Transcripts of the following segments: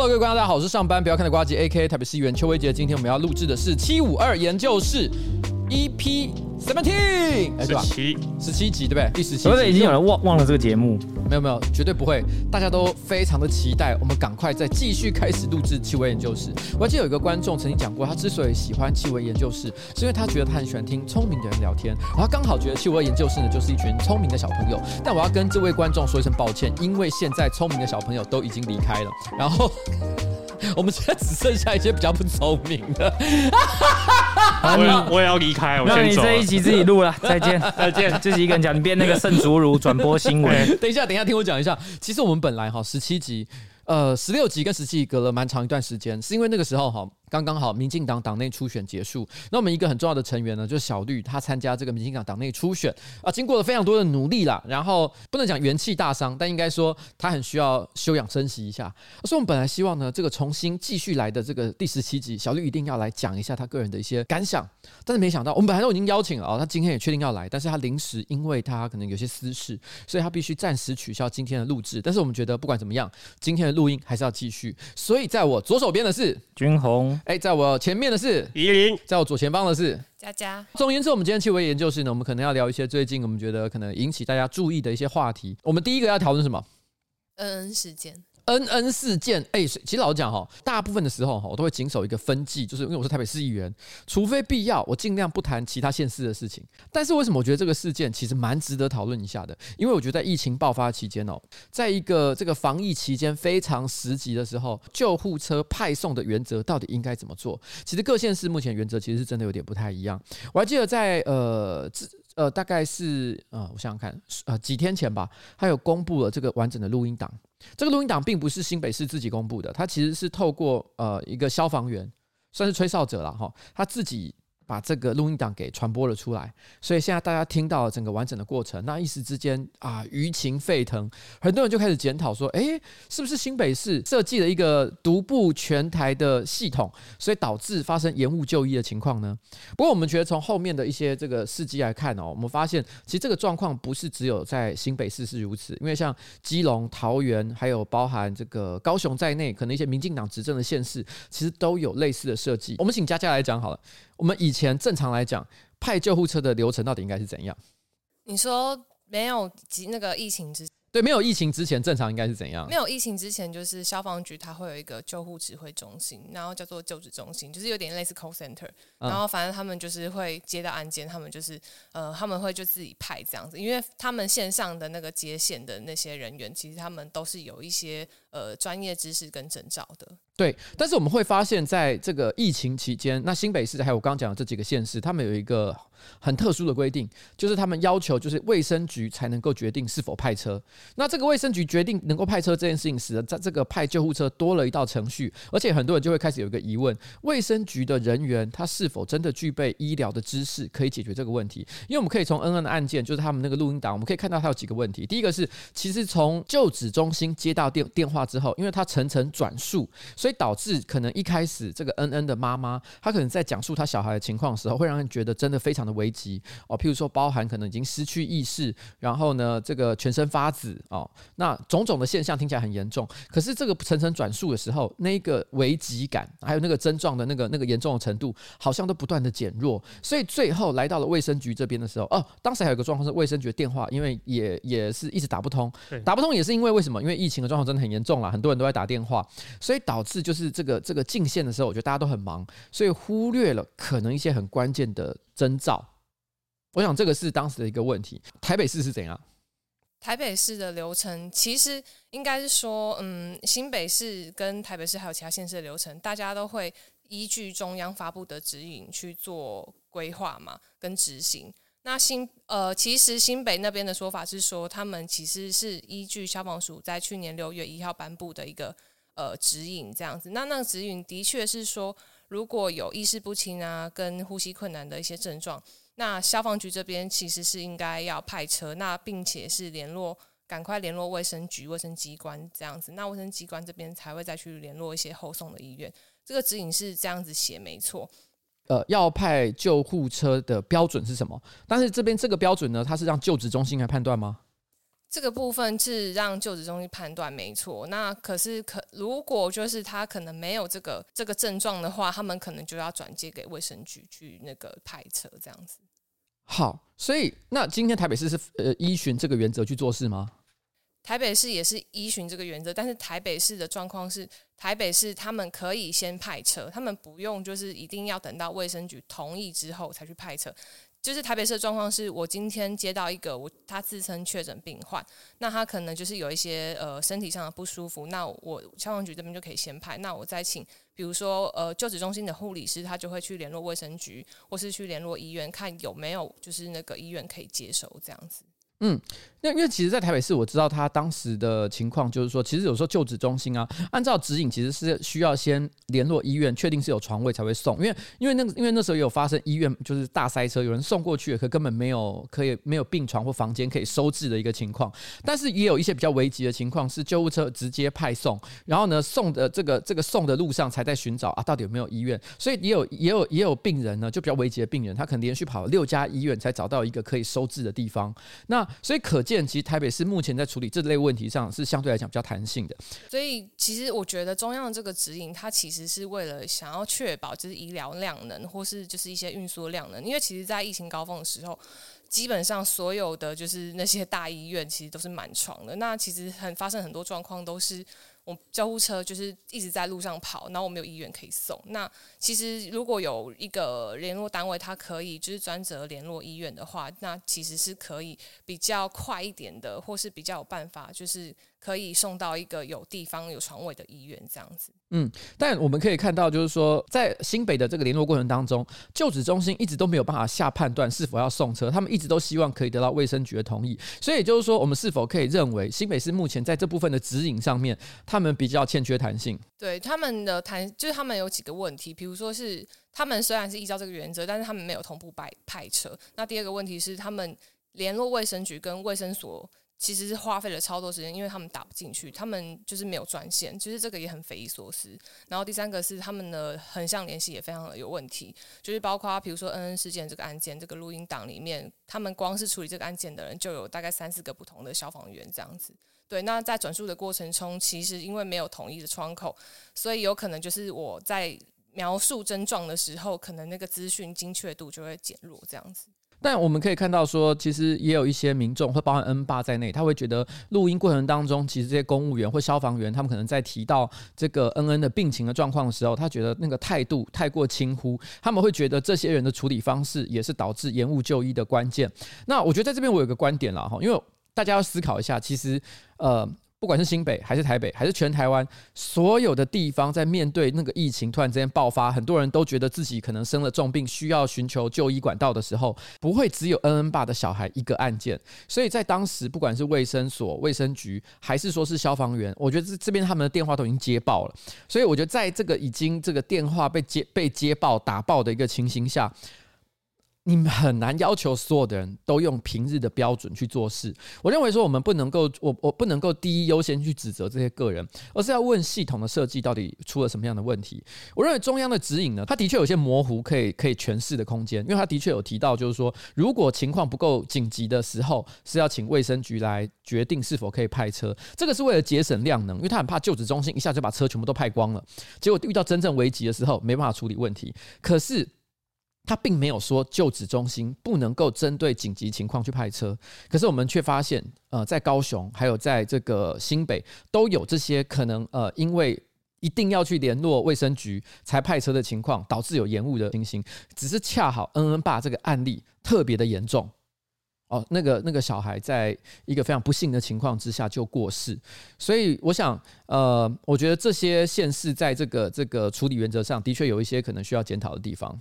Hello，各位观众，大家好，我是上班不要看的瓜吉，AK 台北市议员邱威杰。今天我们要录制的是七五二研究室 EP Seventeen，哎，对吧？七十七集，对不对？第十七集，所以的已经有人忘忘了这个节目，没有没有，绝对不会，大家都非常的期待。我们赶快再继续开始录制气味研究室。我还记得有一个观众曾经讲过，他之所以喜欢气味研究室，是因为他觉得他很喜欢听聪明的人聊天，然后刚好觉得气味研究室呢就是一群聪明的小朋友。但我要跟这位观众说一声抱歉，因为现在聪明的小朋友都已经离开了，然后。我们现在只剩下一些比较不聪明的。我也我也要离开，我先走。那你这一集自己录了，再见再见。自己一个人讲，你变那个圣竹如转播新闻。等一下，等一下，听我讲一下。其实我们本来哈十七集，呃，十六集跟十七集隔了蛮长一段时间，是因为那个时候哈。刚刚好，民进党党内初选结束。那我们一个很重要的成员呢，就是小绿，他参加这个民进党党内初选啊，经过了非常多的努力啦。然后不能讲元气大伤，但应该说他很需要休养生息一下。所以我们本来希望呢，这个重新继续来的这个第十七集，小绿一定要来讲一下他个人的一些感想。但是没想到，我们本来都已经邀请了啊，他今天也确定要来，但是他临时因为他可能有些私事，所以他必须暂时取消今天的录制。但是我们觉得不管怎么样，今天的录音还是要继续。所以在我左手边的是君鸿，哎，在我前。面的是怡林，在我左前方的是佳佳。总而言之，我们今天气味研究室呢，我们可能要聊一些最近我们觉得可能引起大家注意的一些话题。我们第一个要讨论什么？恩恩事件。恩恩事件，哎，其实老实讲哈，大部分的时候哈，我都会谨守一个分际，就是因为我是台北市议员，除非必要，我尽量不谈其他县市的事情。但是为什么我觉得这个事件其实蛮值得讨论一下的？因为我觉得在疫情爆发期间哦，在一个这个防疫期间非常时急的时候，救护车派送的原则到底应该怎么做？其实各县市目前原则其实是真的有点不太一样。我还记得在呃呃大概是呃我想想看呃几天前吧，他有公布了这个完整的录音档。这个录音档并不是新北市自己公布的，他其实是透过呃一个消防员，算是吹哨者了哈，他自己。把这个录音档给传播了出来，所以现在大家听到整个完整的过程，那一时之间啊，舆情沸腾，很多人就开始检讨说，哎，是不是新北市设计了一个独步全台的系统，所以导致发生延误就医的情况呢？不过我们觉得从后面的一些这个事迹来看哦，我们发现其实这个状况不是只有在新北市是如此，因为像基隆、桃园，还有包含这个高雄在内，可能一些民进党执政的县市，其实都有类似的设计。我们请佳佳来讲好了。我们以前正常来讲，派救护车的流程到底应该是怎样？你说没有那个疫情之，对，没有疫情之前正常应该是怎样？没有疫情之前，就是消防局它会有一个救护指挥中心，然后叫做救治中心，就是有点类似 call center。然后反正他们就是会接到案件，他们就是呃他们会就自己派这样子，因为他们线上的那个接线的那些人员，其实他们都是有一些呃专业知识跟证照的。对，但是我们会发现，在这个疫情期间，那新北市还有我刚刚讲的这几个县市，他们有一个很特殊的规定，就是他们要求就是卫生局才能够决定是否派车。那这个卫生局决定能够派车这件事情使得，在这个派救护车多了一道程序，而且很多人就会开始有一个疑问：卫生局的人员他是否真的具备医疗的知识可以解决这个问题？因为我们可以从恩恩的案件，就是他们那个录音档，我们可以看到他有几个问题。第一个是，其实从救治中心接到电电话之后，因为他层层转述，所以所以导致可能一开始这个恩恩的妈妈，她可能在讲述她小孩的情况的时候，会让人觉得真的非常的危急哦。譬如说，包含可能已经失去意识，然后呢，这个全身发紫哦，那种种的现象听起来很严重。可是这个层层转述的时候，那个危急感，还有那个症状的那个那个严重的程度，好像都不断的减弱。所以最后来到了卫生局这边的时候，哦，当时还有一个状况是卫生局的电话，因为也也是一直打不通，打不通也是因为为什么？因为疫情的状况真的很严重啦，很多人都在打电话，所以导致。就是这个这个进线的时候，我觉得大家都很忙，所以忽略了可能一些很关键的征兆。我想这个是当时的一个问题。台北市是怎样？台北市的流程其实应该是说，嗯，新北市跟台北市还有其他县市的流程，大家都会依据中央发布的指引去做规划嘛，跟执行。那新呃，其实新北那边的说法是说，他们其实是依据消防署在去年六月一号颁布的一个。呃，指引这样子，那那个指引的确是说，如果有意识不清啊，跟呼吸困难的一些症状，那消防局这边其实是应该要派车，那并且是联络，赶快联络卫生局、卫生机关这样子，那卫生机关这边才会再去联络一些后送的医院。这个指引是这样子写，没错。呃，要派救护车的标准是什么？但是这边这个标准呢，它是让就职中心来判断吗？这个部分是让就职中心判断没错，那可是可如果就是他可能没有这个这个症状的话，他们可能就要转接给卫生局去那个派车这样子。好，所以那今天台北市是呃依循这个原则去做事吗？台北市也是依循这个原则，但是台北市的状况是，台北市他们可以先派车，他们不用就是一定要等到卫生局同意之后才去派车。就是台北市的状况是，我今天接到一个我他自称确诊病患，那他可能就是有一些呃身体上的不舒服，那我消防局这边就可以先派，那我再请比如说呃就职中心的护理师，他就会去联络卫生局，或是去联络医院，看有没有就是那个医院可以接收这样子。嗯，那因为其实，在台北市，我知道他当时的情况，就是说，其实有时候就职中心啊，按照指引，其实是需要先联络医院，确定是有床位才会送。因为，因为那因为那时候也有发生医院就是大塞车，有人送过去，可根本没有可以没有病床或房间可以收治的一个情况。但是也有一些比较危急的情况，是救护车直接派送，然后呢，送的这个这个送的路上才在寻找啊，到底有没有医院？所以也有也有也有病人呢，就比较危急的病人，他可能连续跑了六家医院才找到一个可以收治的地方。那所以可见。其实台北市目前在处理这类问题上是相对来讲比较弹性的，所以其实我觉得中央的这个指引，它其实是为了想要确保就是医疗量能，或是就是一些运输量能，因为其实，在疫情高峰的时候，基本上所有的就是那些大医院其实都是满床的，那其实很发生很多状况都是。我救护车就是一直在路上跑，然后我没有医院可以送。那其实如果有一个联络单位，它可以就是专责联络医院的话，那其实是可以比较快一点的，或是比较有办法，就是。可以送到一个有地方有床位的医院，这样子。嗯，但我们可以看到，就是说，在新北的这个联络过程当中，就职中心一直都没有办法下判断是否要送车，他们一直都希望可以得到卫生局的同意。所以也就是说，我们是否可以认为新北市目前在这部分的指引上面，他们比较欠缺弹性？对，他们的弹，就是他们有几个问题，比如说是他们虽然是依照这个原则，但是他们没有同步派派车。那第二个问题是，他们联络卫生局跟卫生所。其实是花费了超多时间，因为他们打不进去，他们就是没有专线，其实这个也很匪夷所思。然后第三个是他们的横向联系也非常的有问题，就是包括比如说恩恩事件这个案件，这个录音档里面，他们光是处理这个案件的人就有大概三四个不同的消防员这样子。对，那在转述的过程中，其实因为没有统一的窗口，所以有可能就是我在描述症状的时候，可能那个资讯精确度就会减弱这样子。但我们可以看到说，其实也有一些民众，会包含恩爸在内，他会觉得录音过程当中，其实这些公务员或消防员，他们可能在提到这个恩恩的病情的状况的时候，他觉得那个态度太过轻忽，他们会觉得这些人的处理方式也是导致延误就医的关键。那我觉得在这边我有个观点了哈，因为大家要思考一下，其实呃。不管是新北还是台北，还是全台湾，所有的地方在面对那个疫情突然之间爆发，很多人都觉得自己可能生了重病，需要寻求就医管道的时候，不会只有恩恩爸的小孩一个案件。所以在当时，不管是卫生所、卫生局，还是说是消防员，我觉得这这边他们的电话都已经接爆了。所以我觉得在这个已经这个电话被接被接爆打爆的一个情形下。你们很难要求所有的人都用平日的标准去做事。我认为说，我们不能够，我我不能够第一优先去指责这些个人，而是要问系统的设计到底出了什么样的问题。我认为中央的指引呢，它的确有些模糊可以可以诠释的空间，因为它的确有提到，就是说，如果情况不够紧急的时候，是要请卫生局来决定是否可以派车。这个是为了节省量能，因为他很怕就职中心一下就把车全部都派光了，结果遇到真正危急的时候没办法处理问题。可是。他并没有说就职中心不能够针对紧急情况去派车，可是我们却发现，呃，在高雄还有在这个新北都有这些可能，呃，因为一定要去联络卫生局才派车的情况，导致有延误的情形。只是恰好恩恩爸这个案例特别的严重，哦，那个那个小孩在一个非常不幸的情况之下就过世，所以我想，呃，我觉得这些县市在这个这个处理原则上的确有一些可能需要检讨的地方。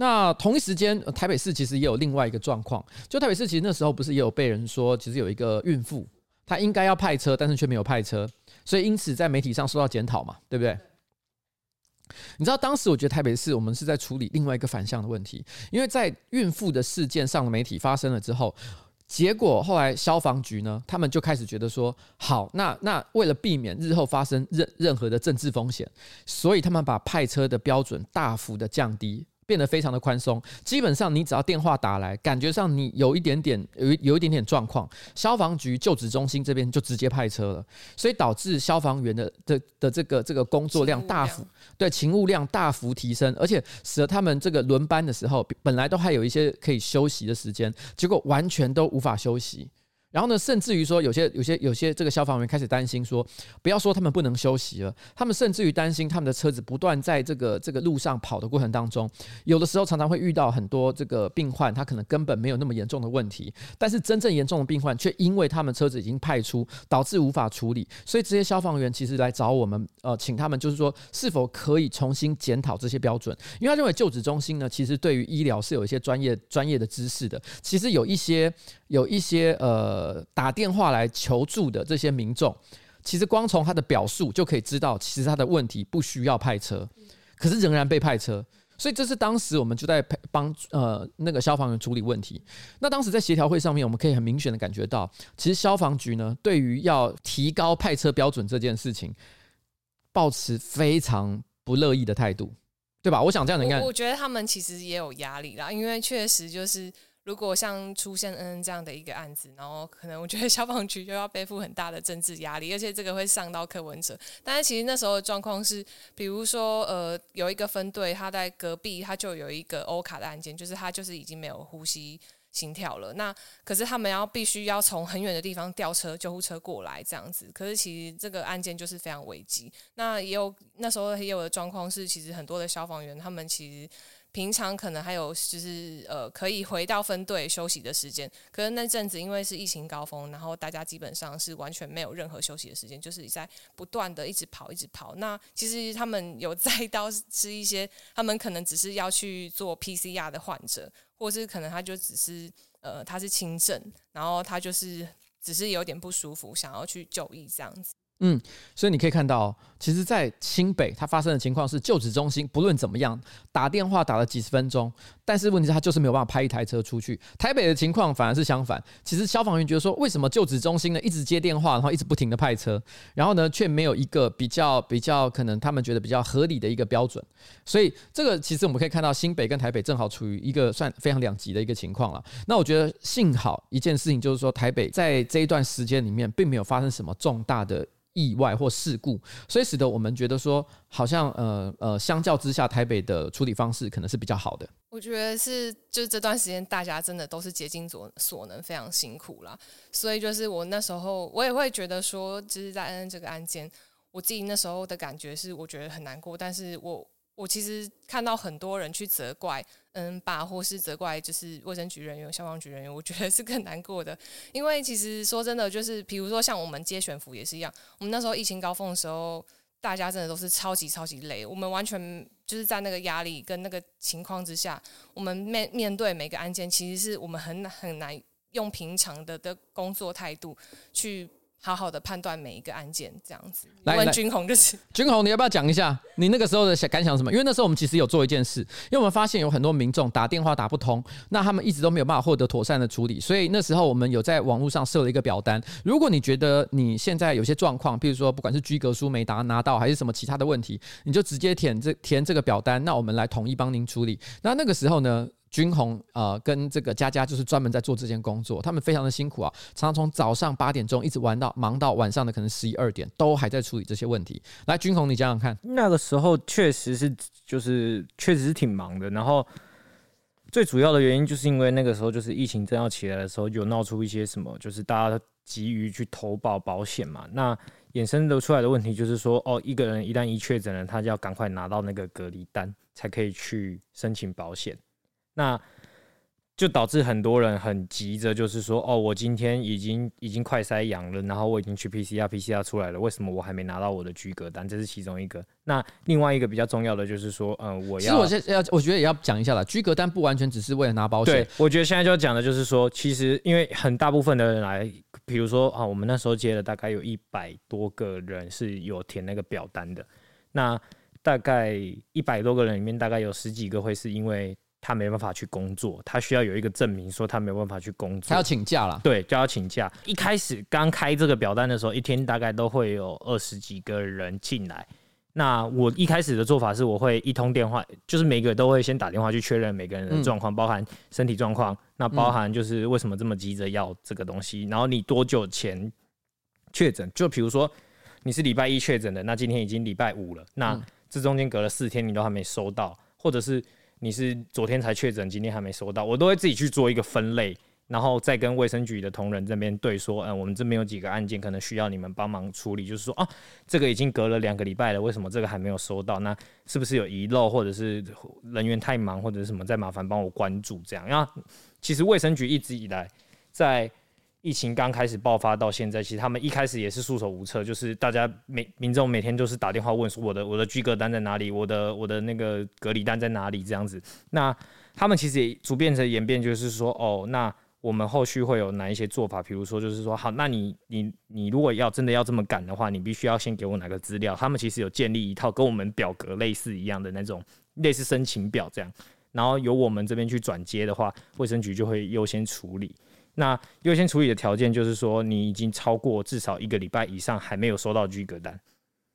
那同一时间，台北市其实也有另外一个状况。就台北市其实那时候不是也有被人说，其实有一个孕妇，她应该要派车，但是却没有派车，所以因此在媒体上受到检讨嘛，对不对？你知道当时我觉得台北市我们是在处理另外一个反向的问题，因为在孕妇的事件上的媒体发生了之后，结果后来消防局呢，他们就开始觉得说，好，那那为了避免日后发生任任何的政治风险，所以他们把派车的标准大幅的降低。变得非常的宽松。基本上你只要电话打来，感觉上你有一点点有有一点点状况，消防局就职中心这边就直接派车了，所以导致消防员的的的这个这个工作量大幅对勤务量大幅提升，而且使得他们这个轮班的时候，本来都还有一些可以休息的时间，结果完全都无法休息。然后呢，甚至于说，有些、有些、有些这个消防员开始担心说，不要说他们不能休息了，他们甚至于担心他们的车子不断在这个这个路上跑的过程当中，有的时候常常会遇到很多这个病患，他可能根本没有那么严重的问题，但是真正严重的病患却因为他们车子已经派出，导致无法处理，所以这些消防员其实来找我们，呃，请他们就是说，是否可以重新检讨这些标准，因为他认为救治中心呢，其实对于医疗是有一些专业专业的知识的，其实有一些有一些呃。呃，打电话来求助的这些民众，其实光从他的表述就可以知道，其实他的问题不需要派车，可是仍然被派车，所以这是当时我们就在帮呃那个消防员处理问题。那当时在协调会上面，我们可以很明显的感觉到，其实消防局呢，对于要提高派车标准这件事情，抱持非常不乐意的态度，对吧？我想这样的应该，我觉得他们其实也有压力啦，因为确实就是。如果像出现恩恩这样的一个案子，然后可能我觉得消防局就要背负很大的政治压力，而且这个会上到柯文哲。但是其实那时候的状况是，比如说呃有一个分队，他在隔壁，他就有一个欧卡的案件，就是他就是已经没有呼吸心跳了。那可是他们要必须要从很远的地方调车救护车过来这样子。可是其实这个案件就是非常危机。那也有那时候也有的状况是，其实很多的消防员他们其实。平常可能还有就是呃可以回到分队休息的时间，可是那阵子因为是疫情高峰，然后大家基本上是完全没有任何休息的时间，就是在不断的一直跑一直跑。那其实他们有载 到是一些他们可能只是要去做 PCR 的患者，或是可能他就只是呃他是轻症，然后他就是只是有点不舒服，想要去就医这样子。嗯，所以你可以看到，其实，在清北它发生的情况是，就职中心不论怎么样打电话打了几十分钟，但是问题是，他就是没有办法派一台车出去。台北的情况反而是相反，其实消防员觉得说，为什么旧址中心呢一直接电话，然后一直不停的派车，然后呢却没有一个比较比较可能他们觉得比较合理的一个标准。所以这个其实我们可以看到，新北跟台北正好处于一个算非常两极的一个情况了。那我觉得幸好一件事情就是说，台北在这一段时间里面并没有发生什么重大的。意外或事故，所以使得我们觉得说，好像呃呃，相较之下，台北的处理方式可能是比较好的。我觉得是，就是这段时间大家真的都是竭尽所所能，非常辛苦啦。所以就是我那时候，我也会觉得说，就是在恩恩这个案件，我自己那时候的感觉是，我觉得很难过。但是我我其实看到很多人去责怪。嗯，把或是责怪就是卫生局人员、消防局人员，我觉得是更难过的。因为其实说真的，就是比如说像我们接选服也是一样，我们那时候疫情高峰的时候，大家真的都是超级超级累，我们完全就是在那个压力跟那个情况之下，我们面面对每个案件，其实是我们很很难用平常的的工作态度去。好好的判断每一个案件，这样子。来问君宏就是，君宏，你要不要讲一下你那个时候的想感想什么？因为那时候我们其实有做一件事，因为我们发现有很多民众打电话打不通，那他们一直都没有办法获得妥善的处理，所以那时候我们有在网络上设了一个表单。如果你觉得你现在有些状况，比如说不管是居格书没拿拿到，还是什么其他的问题，你就直接填这填这个表单，那我们来统一帮您处理。那那个时候呢？君宏呃，跟这个佳佳就是专门在做这件工作，他们非常的辛苦啊，常常从早上八点钟一直玩到忙到晚上的可能十一二点，都还在处理这些问题。来，君宏，你讲讲看。那个时候确实是，就是确实是挺忙的。然后最主要的原因就是因为那个时候就是疫情正要起来的时候，有闹出一些什么，就是大家急于去投保保险嘛。那衍生的出来的问题就是说，哦，一个人一旦一确诊了，他就要赶快拿到那个隔离单，才可以去申请保险。那就导致很多人很急着，就是说，哦，我今天已经已经快筛阳了，然后我已经去 PCR，PCR 出来了，为什么我还没拿到我的居格单？这是其中一个。那另外一个比较重要的就是说，嗯，我要，其实我现在要，我觉得也要讲一下了，居格单不完全只是为了拿保险。对，我觉得现在就要讲的就是说，其实因为很大部分的人来，比如说啊，我们那时候接了大概有一百多个人是有填那个表单的，那大概一百多个人里面，大概有十几个会是因为。他没办法去工作，他需要有一个证明，说他没办法去工作，他要请假了。对，就要请假。一开始刚开这个表单的时候，一天大概都会有二十几个人进来。那我一开始的做法是，我会一通电话，就是每个都会先打电话去确认每个人的状况，嗯、包含身体状况，那包含就是为什么这么急着要这个东西，然后你多久前确诊？就比如说你是礼拜一确诊的，那今天已经礼拜五了，那这中间隔了四天你都还没收到，或者是你是昨天才确诊，今天还没收到，我都会自己去做一个分类。然后再跟卫生局的同仁这边对说，嗯，我们这边有几个案件可能需要你们帮忙处理，就是说，啊，这个已经隔了两个礼拜了，为什么这个还没有收到？那是不是有遗漏，或者是人员太忙，或者是什么？再麻烦帮我关注这样。那其实卫生局一直以来，在疫情刚开始爆发到现在，其实他们一开始也是束手无策，就是大家每民众每天都是打电话问说，我的我的居隔单在哪里？我的我的那个隔离单在哪里？这样子，那他们其实也逐渐的演变，就是说，哦，那。我们后续会有哪一些做法？比如说，就是说，好，那你你你如果要真的要这么赶的话，你必须要先给我哪个资料？他们其实有建立一套跟我们表格类似一样的那种类似申请表这样，然后由我们这边去转接的话，卫生局就会优先处理。那优先处理的条件就是说，你已经超过至少一个礼拜以上还没有收到居格单。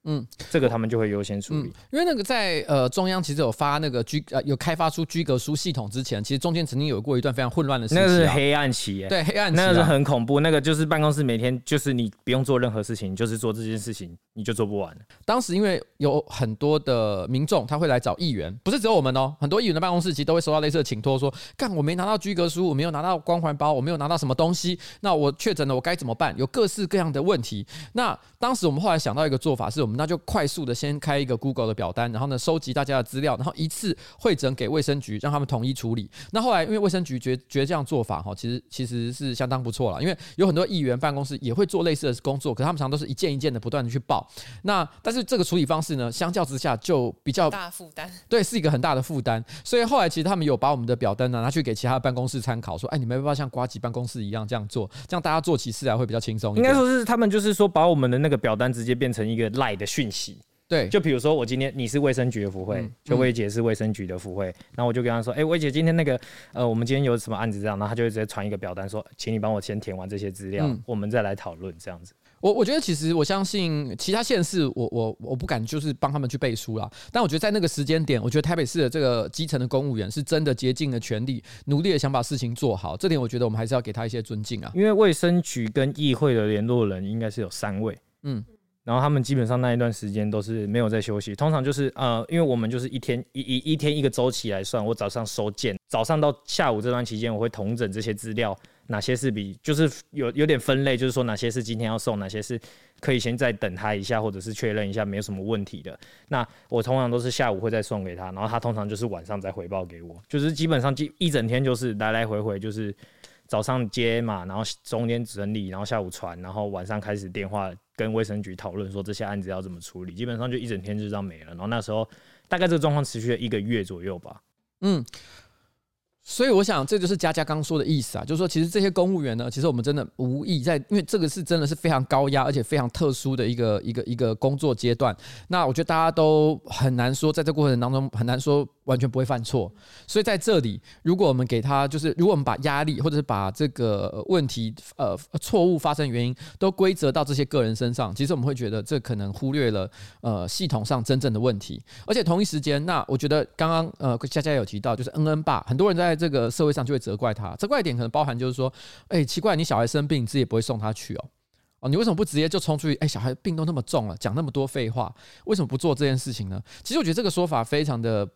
嗯，这个他们就会优先处理，嗯，因为那个在呃中央其实有发那个居呃有开发出居格书系统之前，其实中间曾经有过一段非常混乱的时期，啊，那是黑暗期，对黑暗期，那个是很恐怖，那个就是办公室每天就是你不用做任何事情，就是做这件事情，你就做不完。当时因为有很多的民众他会来找议员，不是只有我们哦，很多议员的办公室其实都会收到类似的请托，说干我没拿到居格书，我没有拿到光环包，我没有拿到什么东西，那我确诊了我该怎么办？有各式各样的问题。那当时我们后来想到一个做法，是我们那就快速的。先开一个 Google 的表单，然后呢，收集大家的资料，然后一次会诊给卫生局，让他们统一处理。那后来因为卫生局觉觉得这样做法哈，其实其实是相当不错了，因为有很多议员办公室也会做类似的工作，可他们常常都是一件一件的不断的去报。那但是这个处理方式呢，相较之下就比较大负担，对，是一个很大的负担。所以后来其实他们有把我们的表单呢拿去给其他的办公室参考，说，哎，你们要不要像瓜吉办公室一样这样做？这样大家做起事来会比较轻松。应该说是他们就是说把我们的那个表单直接变成一个赖的讯息。对，就比如说我今天你是卫生局的福会，就薇姐是卫生局的福会，然后我就跟他说，哎，薇姐今天那个呃，我们今天有什么案子这样，然后他就会直接传一个表单说，请你帮我先填完这些资料，我们再来讨论这样子。我我觉得其实我相信其他县市，我我我不敢就是帮他们去背书啦，但我觉得在那个时间点，我觉得台北市的这个基层的公务员是真的竭尽了全力，努力的想把事情做好，这点我觉得我们还是要给他一些尊敬啊。因为卫生局跟议会的联络人应该是有三位，嗯。然后他们基本上那一段时间都是没有在休息，通常就是呃，因为我们就是一天一一一天一个周期来算，我早上收件，早上到下午这段期间，我会统整这些资料，哪些是比就是有有点分类，就是说哪些是今天要送，哪些是可以先再等他一下，或者是确认一下没有什么问题的。那我通常都是下午会再送给他，然后他通常就是晚上再回报给我，就是基本上一整天就是来来回回就是。早上接嘛，然后中间整理，然后下午传，然后晚上开始电话跟卫生局讨论说这些案子要怎么处理，基本上就一整天就这样没了。然后那时候大概这个状况持续了一个月左右吧。嗯。所以我想，这就是佳佳刚说的意思啊，就是说，其实这些公务员呢，其实我们真的无意在，因为这个是真的是非常高压，而且非常特殊的一个一个一个工作阶段。那我觉得大家都很难说，在这过程当中很难说完全不会犯错。所以在这里，如果我们给他，就是如果我们把压力或者是把这个问题呃错误发生原因都归责到这些个人身上，其实我们会觉得这可能忽略了呃系统上真正的问题。而且同一时间，那我觉得刚刚呃佳佳有提到，就是恩恩爸，很多人在。在这个社会上就会责怪他，责怪点可能包含就是说，哎、奇怪，你小孩生病，你自己也不会送他去哦，哦，你为什么不直接就冲出去？哎、小孩病都那么重了，讲那么多废话，为什么不做这件事情呢？其实我觉得这个说法非常的、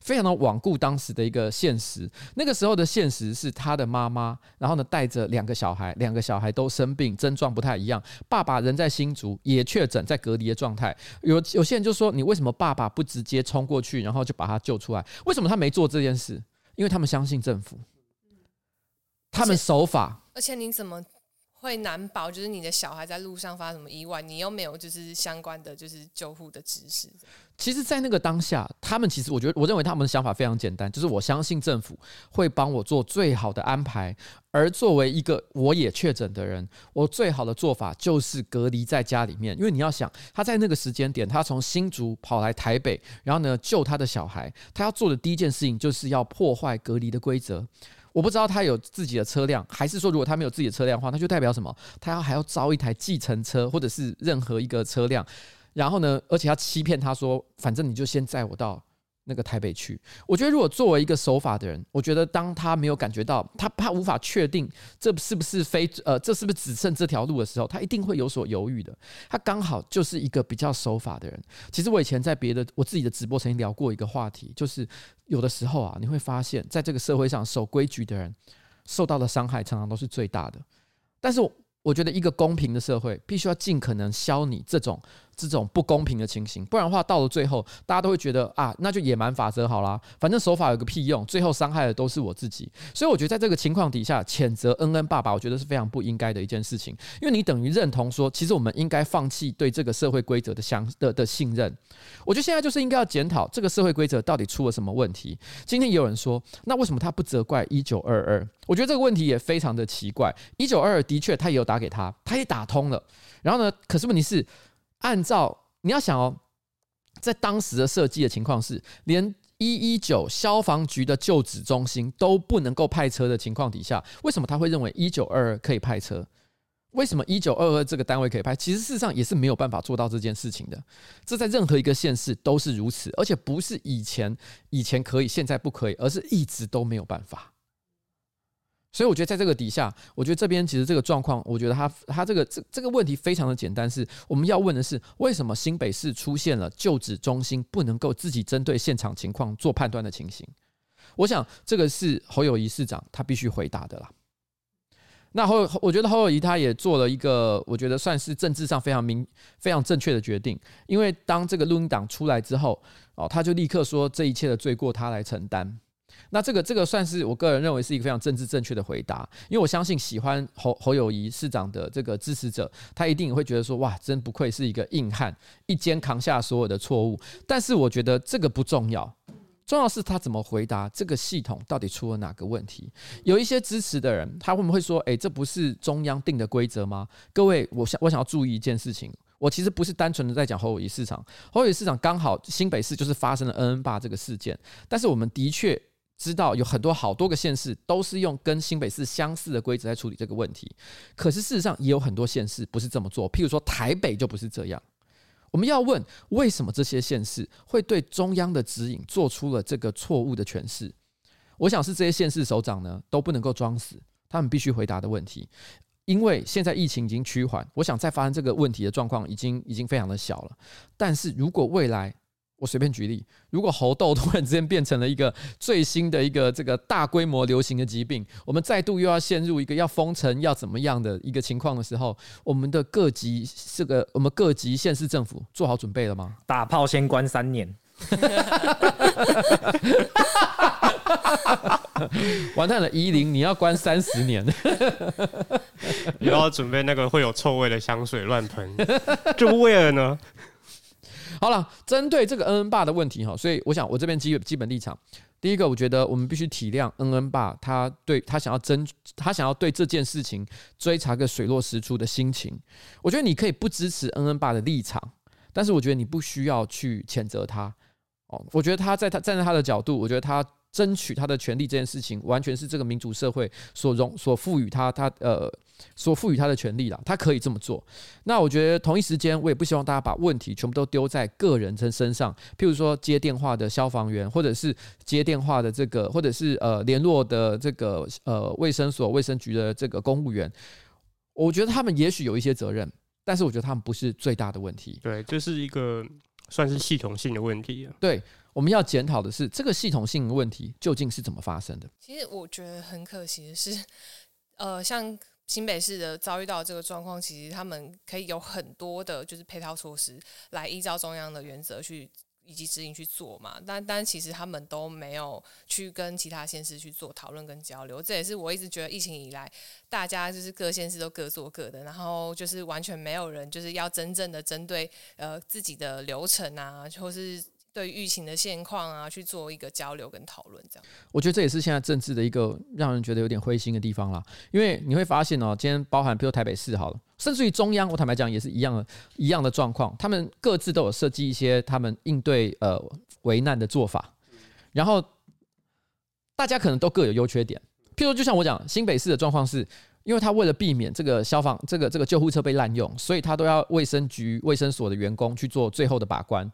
非常的罔顾当时的一个现实。那个时候的现实是他的妈妈，然后呢带着两个小孩，两个小孩都生病，症状不太一样。爸爸人在新竹，也确诊在隔离的状态。有有些人就说，你为什么爸爸不直接冲过去，然后就把他救出来？为什么他没做这件事？因为他们相信政府，他们守法，而且你怎么会难保？就是你的小孩在路上发生什么意外，你又没有就是相关的就是救护的知识。其实，在那个当下，他们其实我觉得，我认为他们的想法非常简单，就是我相信政府会帮我做最好的安排。而作为一个我也确诊的人，我最好的做法就是隔离在家里面。因为你要想，他在那个时间点，他从新竹跑来台北，然后呢救他的小孩，他要做的第一件事情就是要破坏隔离的规则。我不知道他有自己的车辆，还是说如果他没有自己的车辆的话，那就代表什么？他要还要招一台计程车，或者是任何一个车辆。然后呢，而且要欺骗他说，反正你就先载我到。那个台北去，我觉得如果作为一个守法的人，我觉得当他没有感觉到他他无法确定这是不是非呃这是不是只剩这条路的时候，他一定会有所犹豫的。他刚好就是一个比较守法的人。其实我以前在别的我自己的直播曾经聊过一个话题，就是有的时候啊，你会发现在这个社会上守规矩的人受到的伤害常常都是最大的。但是我觉得一个公平的社会必须要尽可能消弭这种。这种不公平的情形，不然的话，到了最后，大家都会觉得啊，那就野蛮法则好啦，反正守法有个屁用，最后伤害的都是我自己。所以我觉得在这个情况底下，谴责恩恩爸爸，我觉得是非常不应该的一件事情，因为你等于认同说，其实我们应该放弃对这个社会规则的相的的信任。我觉得现在就是应该要检讨这个社会规则到底出了什么问题。今天也有人说，那为什么他不责怪一九二二？我觉得这个问题也非常的奇怪。一九二二的确他也有打给他，他也打通了，然后呢，可是问题是。按照你要想哦，在当时的设计的情况是，连一一九消防局的旧址中心都不能够派车的情况底下，为什么他会认为一九二二可以派车？为什么一九二二这个单位可以派？其实事实上也是没有办法做到这件事情的。这在任何一个县市都是如此，而且不是以前以前可以，现在不可以，而是一直都没有办法。所以我觉得在这个底下，我觉得这边其实这个状况，我觉得他他这个这这个问题非常的简单，是我们要问的是为什么新北市出现了旧址中心不能够自己针对现场情况做判断的情形？我想这个是侯友谊市长他必须回答的啦。那侯我觉得侯友谊他也做了一个我觉得算是政治上非常明非常正确的决定，因为当这个录音档出来之后，哦，他就立刻说这一切的罪过他来承担。那这个这个算是我个人认为是一个非常政治正确的回答，因为我相信喜欢侯侯友谊市长的这个支持者，他一定会觉得说，哇，真不愧是一个硬汉，一肩扛下所有的错误。但是我觉得这个不重要，重要是他怎么回答这个系统到底出了哪个问题。有一些支持的人，他会不会说，诶，这不是中央定的规则吗？各位，我想我想要注意一件事情，我其实不是单纯的在讲侯友谊市长，侯友谊市长刚好新北市就是发生了恩恩霸这个事件，但是我们的确。知道有很多好多个县市都是用跟新北市相似的规则在处理这个问题，可是事实上也有很多县市不是这么做，譬如说台北就不是这样。我们要问为什么这些县市会对中央的指引做出了这个错误的诠释？我想是这些县市首长呢都不能够装死，他们必须回答的问题。因为现在疫情已经趋缓，我想再发生这个问题的状况已经已经非常的小了。但是如果未来，我随便举例，如果猴痘突然之间变成了一个最新的一个这个大规模流行的疾病，我们再度又要陷入一个要封城要怎么样的一个情况的时候，我们的各级这个我们各级县市政府做好准备了吗？打炮先关三年，完蛋了！宜林你要关三十年，你要准备那个会有臭味的香水乱喷，这不为了呢？好了，针对这个恩恩爸的问题哈，所以我想我这边基基本立场，第一个，我觉得我们必须体谅恩恩爸他对他想要争，他想要对这件事情追查个水落石出的心情。我觉得你可以不支持恩恩爸的立场，但是我觉得你不需要去谴责他。哦，我觉得他在他站在他的角度，我觉得他。争取他的权利这件事情，完全是这个民主社会所容所赋予他他呃所赋予他的权利了，他可以这么做。那我觉得同一时间，我也不希望大家把问题全部都丢在个人身身上，譬如说接电话的消防员，或者是接电话的这个，或者是呃联络的这个呃卫生所卫生局的这个公务员，我觉得他们也许有一些责任，但是我觉得他们不是最大的问题。对，这是一个算是系统性的问题啊。对。我们要检讨的是这个系统性问题究竟是怎么发生的？其实我觉得很可惜的是，呃，像新北市的遭遇到这个状况，其实他们可以有很多的，就是配套措施来依照中央的原则去以及指引去做嘛。但但其实他们都没有去跟其他县市去做讨论跟交流。这也是我一直觉得疫情以来，大家就是各县市都各做各的，然后就是完全没有人就是要真正的针对呃自己的流程啊，或是。对疫情的现况啊，去做一个交流跟讨论，这样。我觉得这也是现在政治的一个让人觉得有点灰心的地方啦。因为你会发现哦，今天包含比如台北市好了，甚至于中央，我坦白讲也是一样的，一样的状况。他们各自都有设计一些他们应对呃危难的做法，然后大家可能都各有优缺点。譬如就像我讲，新北市的状况是，因为他为了避免这个消防、这个这个救护车被滥用，所以他都要卫生局卫生所的员工去做最后的把关。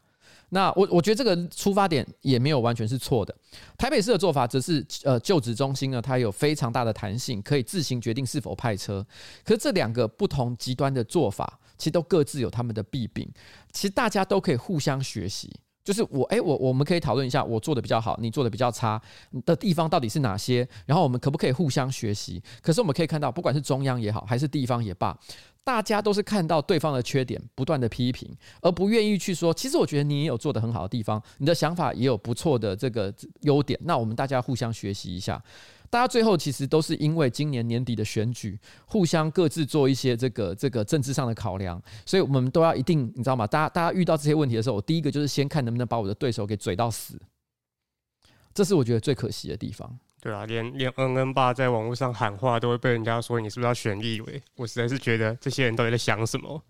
那我我觉得这个出发点也没有完全是错的。台北市的做法则是，呃，救治中心呢，它有非常大的弹性，可以自行决定是否派车。可是这两个不同极端的做法，其实都各自有他们的弊病。其实大家都可以互相学习。就是我哎、欸，我我们可以讨论一下，我做的比较好，你做的比较差的地方到底是哪些？然后我们可不可以互相学习？可是我们可以看到，不管是中央也好，还是地方也罢，大家都是看到对方的缺点，不断的批评，而不愿意去说，其实我觉得你也有做得很好的地方，你的想法也有不错的这个优点。那我们大家互相学习一下。大家最后其实都是因为今年年底的选举，互相各自做一些这个这个政治上的考量，所以我们都要一定，你知道吗？大家大家遇到这些问题的时候，我第一个就是先看能不能把我的对手给嘴到死，这是我觉得最可惜的地方。对啊，连连恩恩爸在网络上喊话都会被人家说你是不是要选立委？我实在是觉得这些人到底在想什么？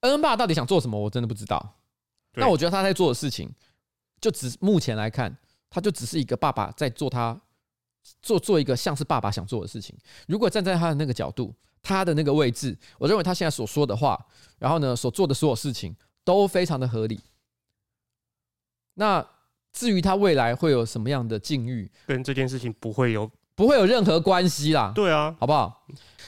恩恩爸到底想做什么？我真的不知道。那我觉得他在做的事情，就只目前来看，他就只是一个爸爸在做他。做做一个像是爸爸想做的事情。如果站在他的那个角度，他的那个位置，我认为他现在所说的话，然后呢，所做的所有事情都非常的合理。那至于他未来会有什么样的境遇，跟这件事情不会有不会有任何关系啦。对啊，好不好？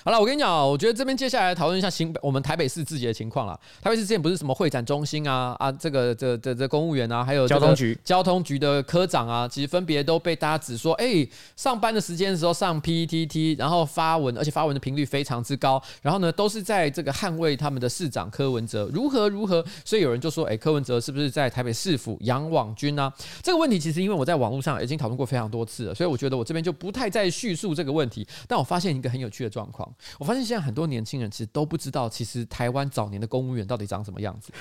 好了，我跟你讲，我觉得这边接下来讨论一下新，我们台北市自己的情况了。台北市之前不是什么会展中心啊啊，这个这这这公务员啊，还有交通局交通局的科长啊，其实分别都被大家指说，哎、欸，上班的时间的时候上 PTT，然后发文，而且发文的频率非常之高，然后呢，都是在这个捍卫他们的市长柯文哲如何如何，所以有人就说，哎、欸，柯文哲是不是在台北市府养网军呢、啊？这个问题其实因为我在网络上已经讨论过非常多次了，所以我觉得我这边就不太再叙述这个问题。但我发现一个很有趣的状况，我发现现在很。多年轻人其实都不知道，其实台湾早年的公务员到底长什么样子。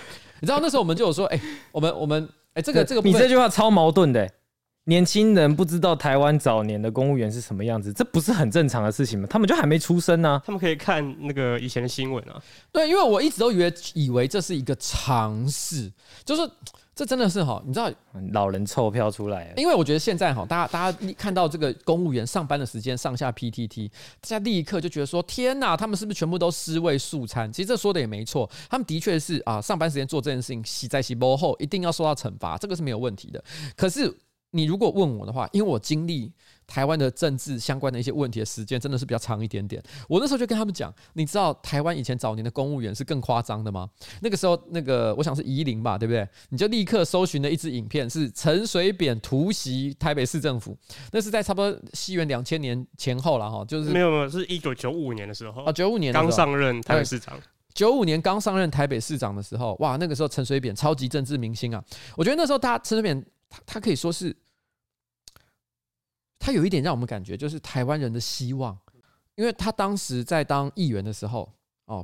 你知道那时候我们就有说，哎、欸，我们我们哎、欸，这个这个你这句话超矛盾的。年轻人不知道台湾早年的公务员是什么样子，这不是很正常的事情吗？他们就还没出生呢、啊，他们可以看那个以前的新闻啊。对，因为我一直都以为以为这是一个常识，就是。这真的是哈，你知道老人臭票出来，因为我觉得现在哈，大家大家看到这个公务员上班的时间上下 PTT，大家立刻就觉得说天哪，他们是不是全部都尸位素餐？其实这说的也没错，他们的确是啊，上班时间做这件事情，洗在洗波后一定要受到惩罚，这个是没有问题的。可是你如果问我的话，因为我经历。台湾的政治相关的一些问题的时间真的是比较长一点点。我那时候就跟他们讲，你知道台湾以前早年的公务员是更夸张的吗？那个时候，那个我想是宜林吧，对不对？你就立刻搜寻了一支影片，是陈水扁突袭台北市政府，那是在差不多西元两千年前后了哈，就是没有没有，是一九九五年的时候啊，九五年刚上任台北市长，九五年刚上任台北市长的时候，哇，那个时候陈水扁超级政治明星啊，我觉得那时候他陈水扁他他可以说是。他有一点让我们感觉就是台湾人的希望，因为他当时在当议员的时候，哦，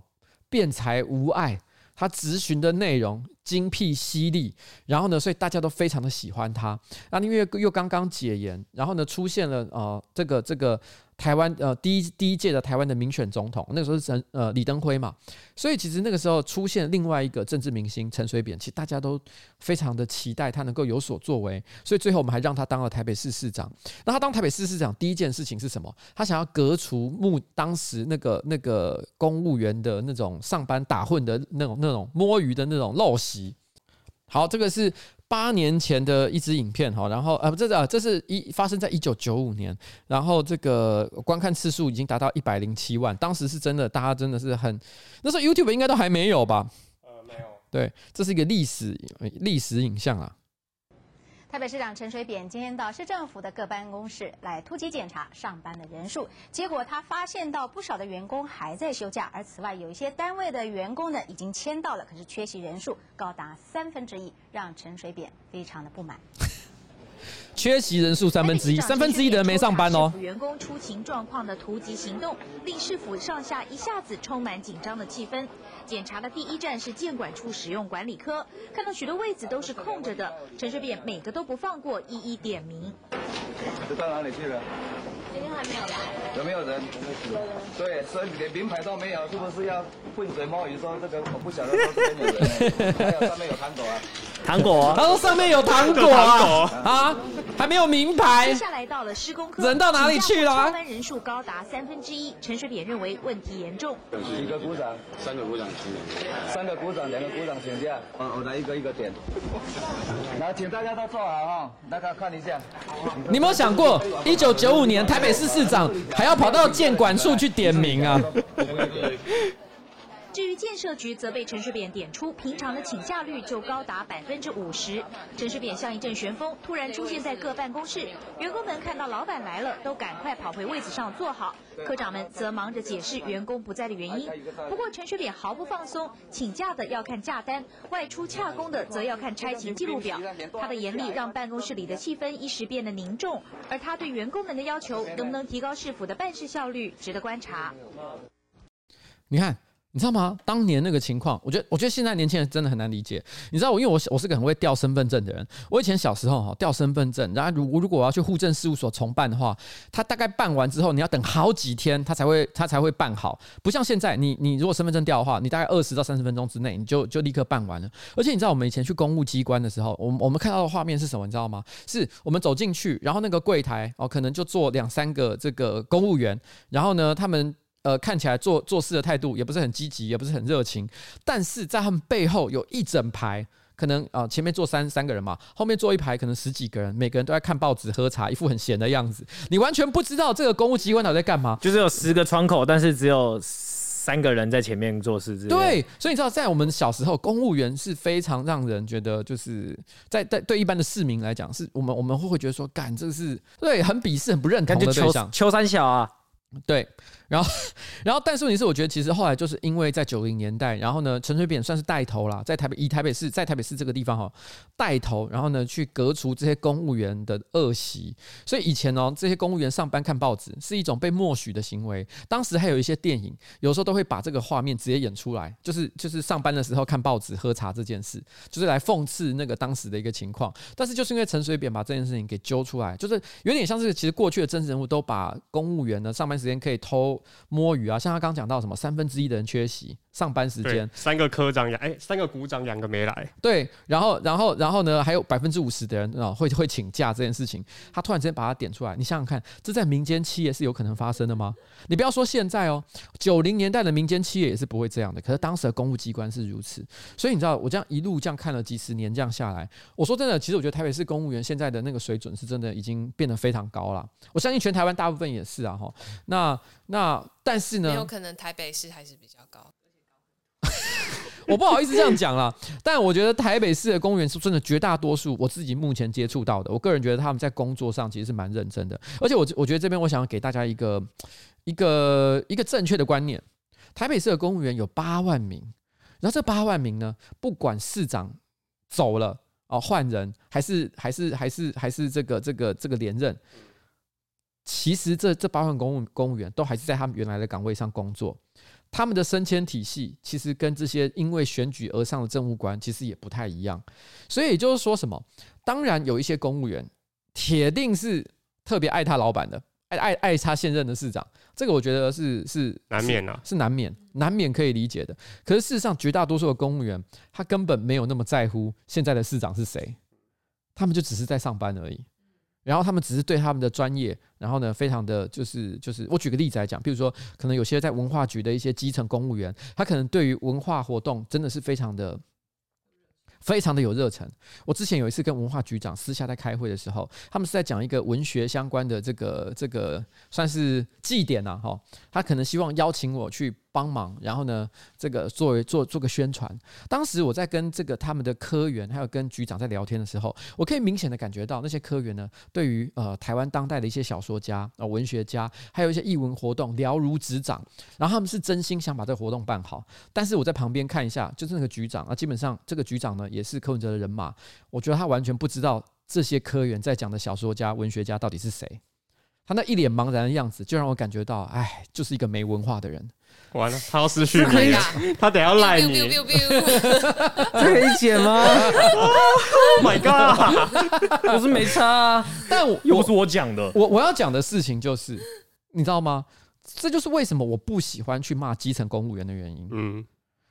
辩才无碍，他咨询的内容精辟犀利，然后呢，所以大家都非常的喜欢他。那因为又刚刚解严，然后呢，出现了呃这个这个。台湾呃第一第一届的台湾的民选总统，那个时候是陈呃李登辉嘛，所以其实那个时候出现另外一个政治明星陈水扁，其实大家都非常的期待他能够有所作为，所以最后我们还让他当了台北市市长。那他当台北市市长第一件事情是什么？他想要革除目当时那个那个公务员的那种上班打混的那种那种摸鱼的那种陋习。好，这个是。八年前的一支影片哈，然后呃，不，这啊这是一发生在一九九五年，然后这个观看次数已经达到一百零七万，当时是真的，大家真的是很，那时候 YouTube 应该都还没有吧？呃，没有。对，这是一个历史历史影像啊。台北市长陈水扁今天到市政府的各办公室来突击检查上班的人数，结果他发现到不少的员工还在休假，而此外有一些单位的员工呢已经签到了，可是缺席人数高达三分之一，让陈水扁非常的不满。缺席人数三分之一，三分之一的人没上班哦。员工出勤状况的突击行动，令市府上下一下子充满紧张的气氛。检查的第一站是建管处使用管理科，看到许多位子都是空着的，陈水扁每个都不放过，一一点名。这到哪里去了？今天还没有来。有没有人？对，所以连名牌都没有，是不是要浑水摸鱼说这个我不晓得说这边有人？还有上面有糖果啊。糖果，他说上面有糖果啊，啊，还没有名牌。接下来到了施工科，人到哪里去了？上班人数高达三分之一，陈水扁认为问题严重。一个鼓掌？三个股长请假。三个鼓掌，两个鼓掌请假。我我来一个一个点。来，请大家都坐好哈，大家看一下。你有没有想过，一九九五年台北市市长还要跑到建管处去点名啊？至于建设局，则被陈水扁点出，平常的请假率就高达百分之五十。陈水扁像一阵旋风，突然出现在各办公室，员工们看到老板来了，都赶快跑回位子上坐好。科长们则忙着解释员工不在的原因。不过陈水扁毫不放松，请假的要看假单，外出洽公的则要看差勤记录表。他的严厉让办公室里的气氛一时变得凝重，而他对员工们的要求能不能提高市府的办事效率，值得观察。你看。你知道吗？当年那个情况，我觉得，我觉得现在年轻人真的很难理解。你知道我，因为我我是个很会调身份证的人。我以前小时候哈调身份证，然后如如果我要去户政事务所重办的话，他大概办完之后，你要等好几天，他才会他才会办好。不像现在，你你如果身份证调的话，你大概二十到三十分钟之内，你就就立刻办完了。而且你知道，我们以前去公务机关的时候，我们我们看到的画面是什么？你知道吗？是我们走进去，然后那个柜台哦，可能就坐两三个这个公务员，然后呢，他们。呃，看起来做做事的态度也不是很积极，也不是很热情，但是在他们背后有一整排，可能啊、呃、前面坐三三个人嘛，后面坐一排可能十几个人，每个人都在看报纸、喝茶，一副很闲的样子。你完全不知道这个公务机关到底在干嘛，就是有十个窗口，但是只有三个人在前面做事。对，所以你知道，在我们小时候，公务员是非常让人觉得，就是在在对一般的市民来讲，是我们我们会会觉得说，干这个是对很鄙视、很不认同的对象。秋三小啊，对。然后，然后，但是问题是，我觉得其实后来就是因为在九零年代，然后呢，陈水扁算是带头啦，在台北以台北市，在台北市这个地方哈，带头，然后呢，去革除这些公务员的恶习。所以以前呢，这些公务员上班看报纸是一种被默许的行为。当时还有一些电影，有时候都会把这个画面直接演出来，就是就是上班的时候看报纸喝茶这件事，就是来讽刺那个当时的一个情况。但是就是因为陈水扁把这件事情给揪出来，就是有点像是其实过去的真实人物都把公务员呢上班时间可以偷。摸鱼啊，像他刚讲到什么三分之一的人缺席上班时间，三个科长两哎，三个股长两个没来，对，然后然后然后呢，还有百分之五十的人啊会会请假这件事情，他突然之间把它点出来，你想想看，这在民间企业是有可能发生的吗？你不要说现在哦，九零年代的民间企业也是不会这样的，可是当时的公务机关是如此，所以你知道我这样一路这样看了几十年这样下来，我说真的，其实我觉得台北市公务员现在的那个水准是真的已经变得非常高了，我相信全台湾大部分也是啊哈，那那。但是呢，有可能台北市还是比较高。我不好意思这样讲啦，但我觉得台北市的公务员是真的绝大多数，我自己目前接触到的，我个人觉得他们在工作上其实是蛮认真的。而且我我觉得这边我想要给大家一个一个一个正确的观念：台北市的公务员有八万名，然后这八万名呢，不管市长走了哦，换人还是还是还是还是这个这个这个连任。其实这这八万公务公务员都还是在他们原来的岗位上工作，他们的升迁体系其实跟这些因为选举而上的政务官其实也不太一样，所以也就是说什么？当然有一些公务员铁定是特别爱他老板的，爱爱爱他现任的市长，这个我觉得是是难免啊，是难免难免可以理解的。可是事实上，绝大多数的公务员他根本没有那么在乎现在的市长是谁，他们就只是在上班而已。然后他们只是对他们的专业，然后呢，非常的就是就是，我举个例子来讲，比如说，可能有些在文化局的一些基层公务员，他可能对于文化活动真的是非常的。非常的有热忱。我之前有一次跟文化局长私下在开会的时候，他们是在讲一个文学相关的这个这个算是祭典呐，哈。他可能希望邀请我去帮忙，然后呢，这个作为做做个宣传。当时我在跟这个他们的科员还有跟局长在聊天的时候，我可以明显的感觉到那些科员呢，对于呃台湾当代的一些小说家啊、文学家，还有一些艺文活动了如指掌。然后他们是真心想把这个活动办好。但是我在旁边看一下，就是那个局长啊，基本上这个局长呢。也是柯文哲的人马，我觉得他完全不知道这些科员在讲的小说家、文学家到底是谁。他那一脸茫然的样子，就让我感觉到，哎，就是一个没文化的人。完了，他要失去可以你了，他得要赖你 biu biu biu，这可以剪吗？，Oh my god！我是没差啊，但我又不是我讲的。我我要讲的事情就是，你知道吗？这就是为什么我不喜欢去骂基层公务员的原因。嗯，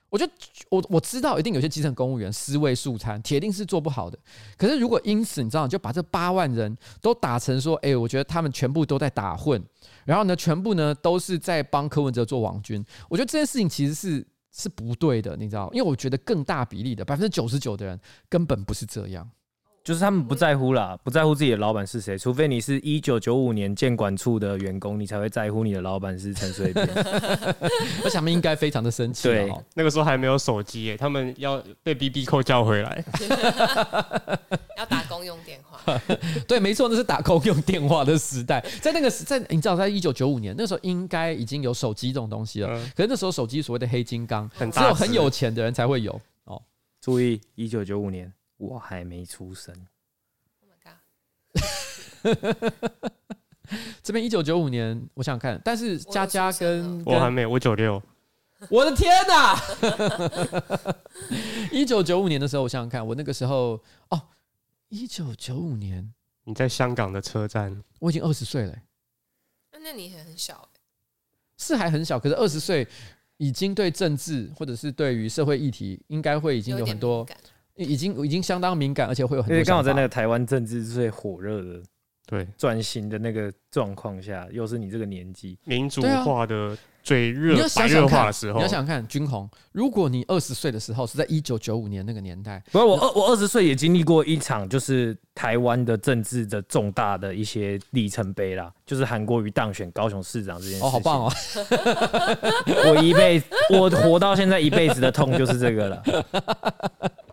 我就我我知道，一定有些基层公务员尸位素餐，铁定是做不好的。可是如果因此，你知道，就把这八万人都打成说，哎、欸，我觉得他们全部都在打混，然后呢，全部呢都是在帮柯文哲做网军。我觉得这件事情其实是是不对的，你知道？因为我觉得更大比例的百分之九十九的人根本不是这样。就是他们不在乎啦，不在乎自己的老板是谁，除非你是一九九五年建管处的员工，你才会在乎你的老板是陈水扁。而且他们应该非常的生气。对，那个时候还没有手机耶，他们要被 BB 扣叫回来，要打公用电话。对，没错，那是打公用电话的时代。在那个时，在你知道，在一九九五年那时候，应该已经有手机这种东西了。嗯可是那时候手机所谓的黑金刚，只有很有钱的人才会有哦。注意，一九九五年我还没出生。Oh my god！这边一九九五年，我想想看，但是佳佳跟跟我还没，我九六，我的天哪！一九九五年的时候，我想想看，我那个时候哦，一九九五年你在香港的车站，我已经二十岁了欸，那你也很小欸是还很小，可是二十岁已经对政治或者是对于社会议题，应该会已经有很多已经已经相当敏感，而且会有很因多为刚好在那个台湾政治最火热的对，转型的那个状况下，又是你这个年纪，民主化的最热你要白热化的时候，你要想想看，君宏，如果你二十岁的时候是在一九九五年那个年代，不是我二我二十岁也经历过一场就是台湾的政治的重大的一些里程碑啦，就是韩国瑜当选高雄市长这件事情。哦，好棒哦！我一辈子我活到现在一辈子的痛就是这个了。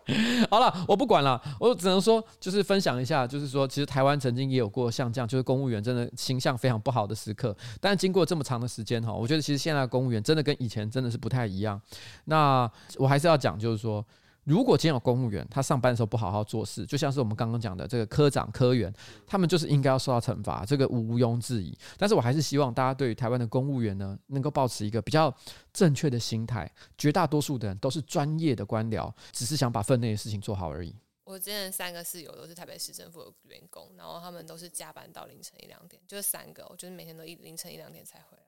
好了，我不管了，我只能说，就是分享一下，就是说，其实台湾曾经也有过像这样，就是公务员真的形象非常不好的时刻。但经过这么长的时间哈，我觉得其实现在公务员真的跟以前真的是不太一样。那我还是要讲，就是说。如果今天有公务员，他上班的时候不好好做事，就像是我们刚刚讲的这个科长、科员，他们就是应该要受到惩罚，这个毋庸置疑。但是我还是希望大家对于台湾的公务员呢，能够保持一个比较正确的心态。绝大多数的人都是专业的官僚，只是想把分内的事情做好而已。我之前三个室友都是台北市政府的员工，然后他们都是加班到凌晨一两点，就是三个，我就是每天都一凌晨一两点才回来。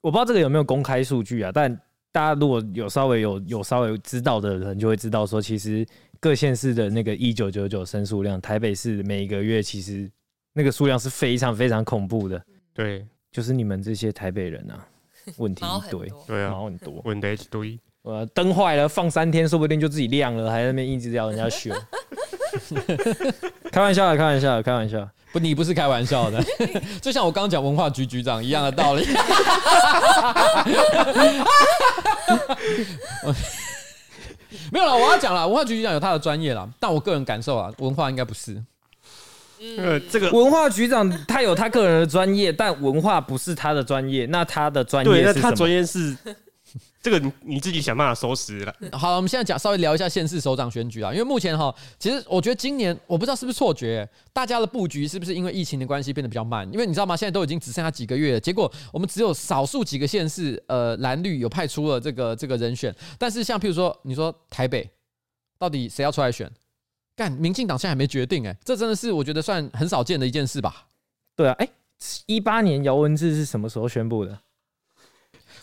我不知道这个有没有公开数据啊，但大家如果有稍微有有稍微知道的人，就会知道说，其实各县市的那个一九九九申诉量，台北市每一个月其实那个数量是非常非常恐怖的。对就是你们这些台北人啊，问题一堆，对啊，毛很多。问题一堆，呃，灯坏了放三天，说不定就自己亮了，还在那边一直要人家修。开玩笑的，开玩笑的，开玩笑。不，你不是开玩笑的，就像我刚刚讲文化局局长一样的道理。没有了，我要讲了，文化局局长有他的专业啦，但我个人感受啊，文化应该不是。呃，这个文化局长他有他个人的专业，但文化不是他的专业。那他的专业对，那是什么？他专业是这个你你自己想办法收拾了。好，我们现在讲稍微聊一下县市首长选举啊，因为目前哈，其实我觉得今年我不知道是不是错觉，大家的布局是不是因为疫情的关系变得比较慢？因为你知道吗？现在都已经只剩下几个月了，结果我们只有少数几个县市，呃，蓝绿有派出了这个这个人选，但是像譬如说，你说台北到底谁要出来选？干，民进党现在还没决定哎、欸，这真的是我觉得算很少见的一件事吧。对啊，哎、欸，一八年姚文智是什么时候宣布的？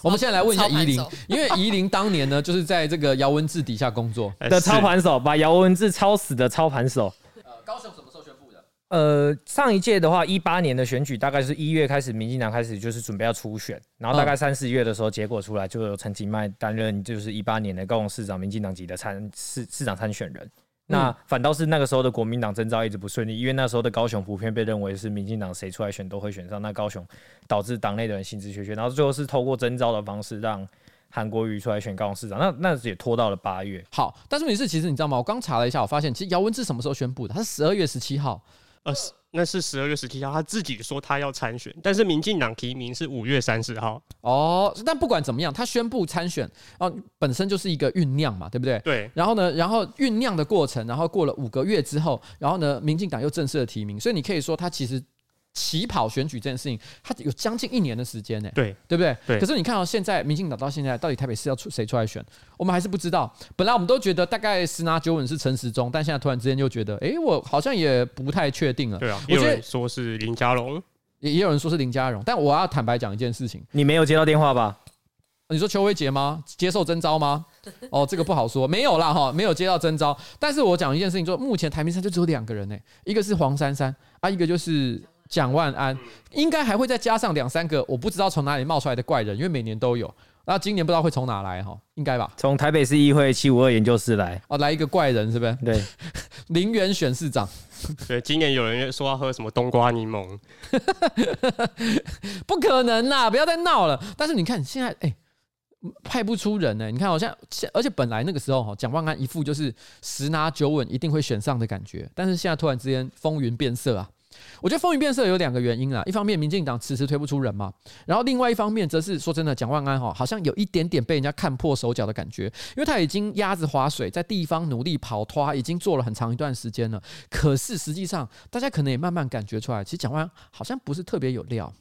我们现在来问一下宜林操盘手，因为宜林当年呢，就是在这个姚文智底下工作。的操盘手，把姚文智操死的操盘手。呃，高雄什么时候宣布的？呃，上一届的话，一八年的选举大概是一月开始，民进党开始就是准备要初选，然后大概三四月的时候，结果出来就有陈其迈担任就是一八年的高雄市长，民进党籍的参市市长参选人。那反倒是那个时候的国民党征召一直不顺利，因为那时候的高雄普遍被认为是民进党谁出来选都会选上，那高雄导致党内的人心知缺缺，然后最后是透过征召的方式让韩国瑜出来选高雄市长，那那也拖到了八月。好，但是问题是，其实你知道吗？我刚查了一下，我发现其实姚文智什么时候宣布的？他是十二月十七号。呃，是那是十二月十七号，他自己说他要参选，但是民进党提名是五月三十号。哦，但不管怎么样，他宣布参选哦，本身就是一个酝酿嘛，对不对？对，然后呢，然后酝酿的过程，然后过了五个月之后，然后呢，民进党又正式的提名，所以你可以说他其实起跑选举这件事情，它有将近一年的时间呢，对对不对？对。可是你看到现在民进党到现在到底台北市要出谁出来选，我们还是不知道。本来我们都觉得大概十拿九稳是陈时中，但现在突然之间又觉得，哎，我好像也不太确定了。对啊，有人说是林佳龙，也也有人说是林佳荣，但我要坦白讲一件事情，你没有接到电话吧？你说邱威杰吗？接受征召吗？哦，这个不好说，没有啦哈，没有接到征召。但是我讲一件事情，说目前台面上就只有两个人呢，一个是黄珊珊啊，一个就是。蒋万安应该还会再加上两三个我不知道从哪里冒出来的怪人，因为每年都有。那今年不知道会从哪来哈，应该吧？从台北市议会七五二研究室来哦，来一个怪人是不是？对，林园选市长。对，今年有人说要喝什么冬瓜柠檬，不可能啦！不要再闹了。但是你看现在，哎、欸，派不出人呢、欸。你看好像，而且本来那个时候哈，蒋万安一副就是十拿九稳一定会选上的感觉，但是现在突然之间风云变色啊。我觉得风云变色有两个原因啊，一方面民进党迟迟推不出人嘛，然后另外一方面则是说真的，蒋万安哈好像有一点点被人家看破手脚的感觉，因为他已经鸭子划水，在地方努力跑脱，已经做了很长一段时间了。可是实际上，大家可能也慢慢感觉出来，其实蒋万安好像不是特别有料。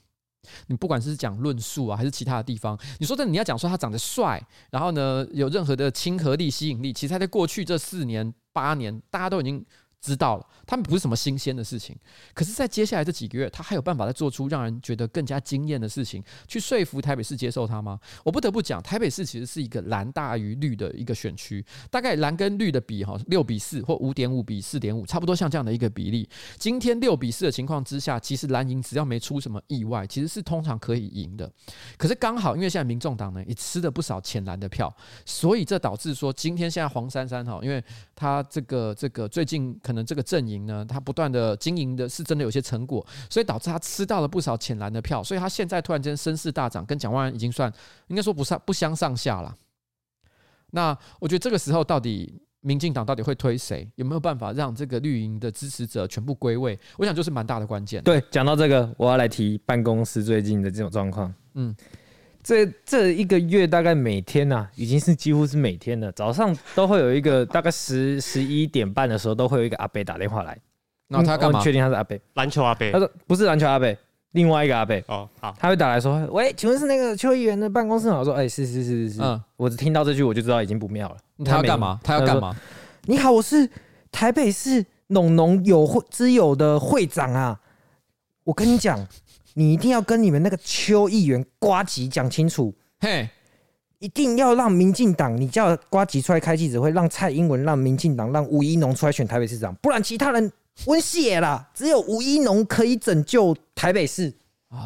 你不管是讲论述啊，还是其他的地方，你说真的，你要讲说他长得帅，然后呢有任何的亲和力、吸引力，其实他在过去这四年八年，大家都已经。知道了，他们不是什么新鲜的事情，可是，在接下来这几个月，他还有办法再做出让人觉得更加惊艳的事情，去说服台北市接受他吗？我不得不讲，台北市其实是一个蓝大于绿的一个选区，大概蓝跟绿的比哈，六比四或五点五比四点五，差不多像这样的一个比例。今天六比四的情况之下，其实蓝营只要没出什么意外，其实是通常可以赢的。可是刚好因为现在民众党呢也吃了不少浅蓝的票，所以这导致说今天现在黄珊珊哈，因为他这个这个最近可能。可能这个阵营呢，他不断的经营的是真的有些成果，所以导致他吃到了不少浅蓝的票，所以他现在突然间声势大涨，跟蒋万安已经算应该说不上不相上下了。那我觉得这个时候到底民进党到底会推谁？有没有办法让这个绿营的支持者全部归位？我想就是蛮大的关键。对，讲到这个，我要来提办公室最近的这种状况。嗯。这这一个月大概每天呐、啊，已经是几乎是每天了。早上都会有一个 大概十十一点半的时候，都会有一个阿伯打电话来。那他干嘛？确定他是阿伯？篮球阿伯？他说不是篮球阿伯，另外一个阿伯。哦，好。他会打来说：“喂，请问是那个邱议员的办公室吗？”我说：“哎，是是是是是。”嗯，我只听到这句我就知道已经不妙了。他要干嘛？他要干嘛？你好，我是台北市农农友会之友的会长啊。我跟你讲，你一定要跟你们那个邱议员瓜吉讲清楚。嘿，一定要让民进党，你叫瓜吉出来开记者会，让蔡英文、让民进党、让吴一农出来选台北市长，不然其他人温血啦。只有吴一农可以拯救台北市，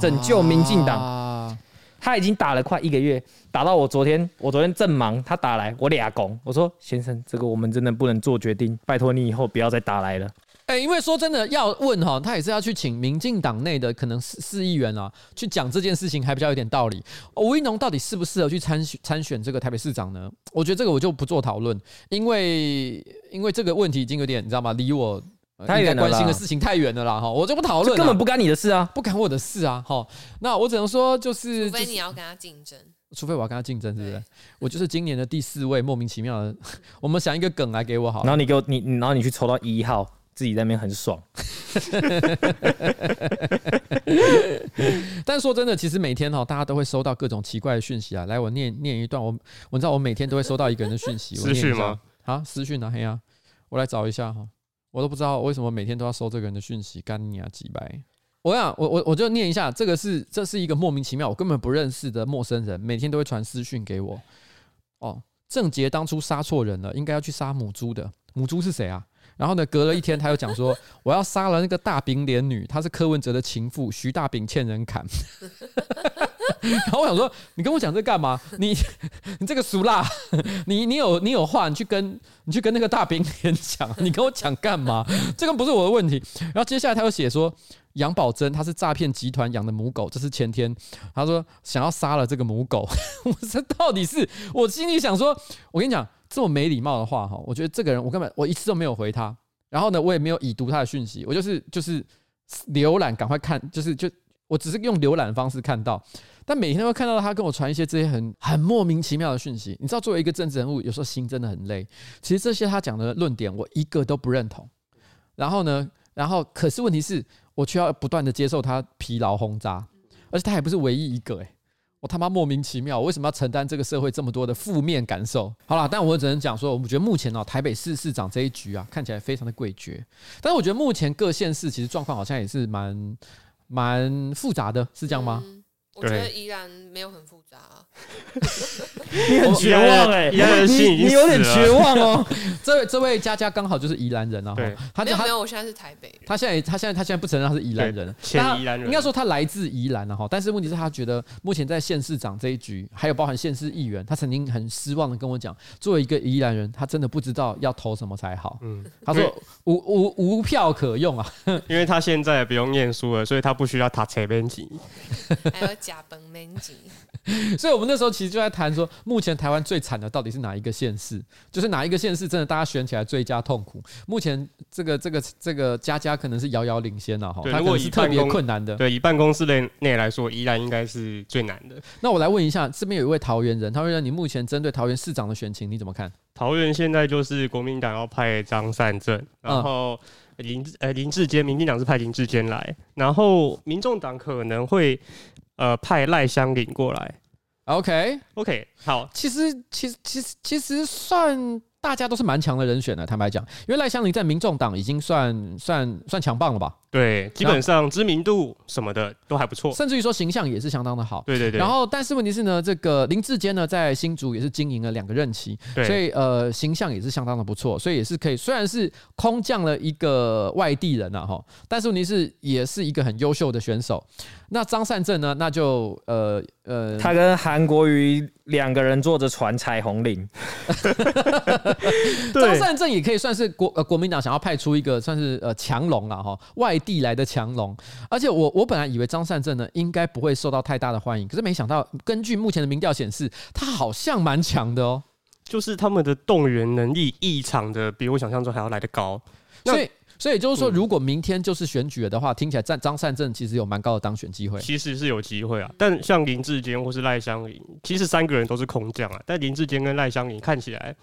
拯救民进党。他已经打了快一个月，打到我昨天，我昨天正忙，他打来，我俩拱，我说先生，这个我们真的不能做决定，拜托你以后不要再打来了。哎、欸，因为说真的，要问哈，他也是要去请民进党内的可能市市议员啊，去讲这件事情，还比较有点道理。吴一农到底适不适合去参选参选这个台北市长呢？我觉得这个我就不做讨论，因为因为这个问题已经有点你知道吗？离我太远关心的事情太远了啦哈，我就不讨论，根本不干你的事啊，不干我的事啊哈。那我只能说就是，除非你要跟他竞争，除非我要跟他竞争，是不是？我就是今年的第四位莫名其妙的，我们想一个梗来给我好，然后你给我你，然后你去抽到一号。自己在那边很爽，但说真的，其实每天哈，大家都会收到各种奇怪的讯息啊。来，我念念一段，我我知道我每天都会收到一个人的讯息，私讯吗？啊，私讯啊，嘿呀，我来找一下哈，我都不知道为什么每天都要收这个人的讯息，干你啊几百！我想我我我就念一下，这个是这是一个莫名其妙，我根本不认识的陌生人，每天都会传私讯给我。哦，郑杰当初杀错人了，应该要去杀母猪的，母猪是谁啊？然后呢，隔了一天，他又讲说，我要杀了那个大饼脸女，她是柯文哲的情妇，徐大饼欠人砍。然后我想说，你跟我讲这干嘛？你 你这个俗辣，你你有你有话，你去跟你去跟那个大饼脸讲，你跟我讲干嘛？这个不是我的问题。然后接下来他又写说，杨宝珍她是诈骗集团养的母狗，这是前天，他说想要杀了这个母狗。我这到底是我心里想说，我跟你讲。这么没礼貌的话哈，我觉得这个人我根本我一次都没有回他，然后呢，我也没有已读他的讯息，我就是就是浏览，赶快看，就是就我只是用浏览的方式看到，但每天都会看到他跟我传一些这些很很莫名其妙的讯息。你知道，作为一个政治人物，有时候心真的很累。其实这些他讲的论点，我一个都不认同。然后呢，然后可是问题是，我却要不断的接受他疲劳轰炸，而且他还不是唯一一个诶。我他妈莫名其妙，我为什么要承担这个社会这么多的负面感受？好了，但我只能讲说，我们觉得目前哦，台北市市长这一局啊，看起来非常的诡谲。但是我觉得目前各县市其实状况好像也是蛮蛮复杂的，是这样吗？我觉得宜然没有很复杂啊。你很绝望哎、欸，你你有点绝望哦。这位这位佳佳刚好就是宜兰人啊，对，他就没有没有，我现在是台北。他现在他现在他现在不承认他是宜兰人，前宜兰人应该说他来自宜兰了哈。但是问题是，他觉得目前在县市长这一局，还有包含县市议员，他曾经很失望的跟我讲，作为一个宜兰人，他真的不知道要投什么才好。嗯，他说无无无票可用啊，因为他现在也不用念书了，所以他不需要他车边级，还有甲本面级。所以我们那时候其实就在谈说，目前台湾最惨的到底是哪一个县市？就是哪一个县市真的大家选起来最佳痛苦？目前这个这个这个佳佳可能是遥遥领先了哈，他可能是特别困难的。对，以办公室内内来说，依然应该是最难的。那我来问一下，这边有一位桃园人，桃园人，你目前针对桃园市长的选情你怎么看？桃园现在就是国民党要派张善政，然后林呃林志坚，民进党是派林志坚来，然后民众党可能会。呃，派赖香林过来，OK OK，好，其实其实其实其实算。大家都是蛮强的人选的，坦白讲，因为赖香林在民众党已经算算算强棒了吧？对，基本上知名度什么的都还不错，甚至于说形象也是相当的好。对对对。然后，但是问题是呢，这个林志坚呢，在新竹也是经营了两个任期，对所以呃，形象也是相当的不错，所以也是可以，虽然是空降了一个外地人啊哈，但是问题是也是一个很优秀的选手。那张善政呢，那就呃呃，他跟韩国瑜两个人坐着船彩虹林。张善政也可以算是国呃国民党想要派出一个算是呃强龙了哈，外地来的强龙。而且我我本来以为张善政呢应该不会受到太大的欢迎，可是没想到根据目前的民调显示，他好像蛮强的哦。就是他们的动员能力异常的比我想象中还要来得高。所以所以就是说，如果明天就是选举了的话，听起来张张善政其实有蛮高的当选机会。其实是有机会啊，但像林志坚或是赖香伶，其实三个人都是空降啊，但林志坚跟赖香伶看起来。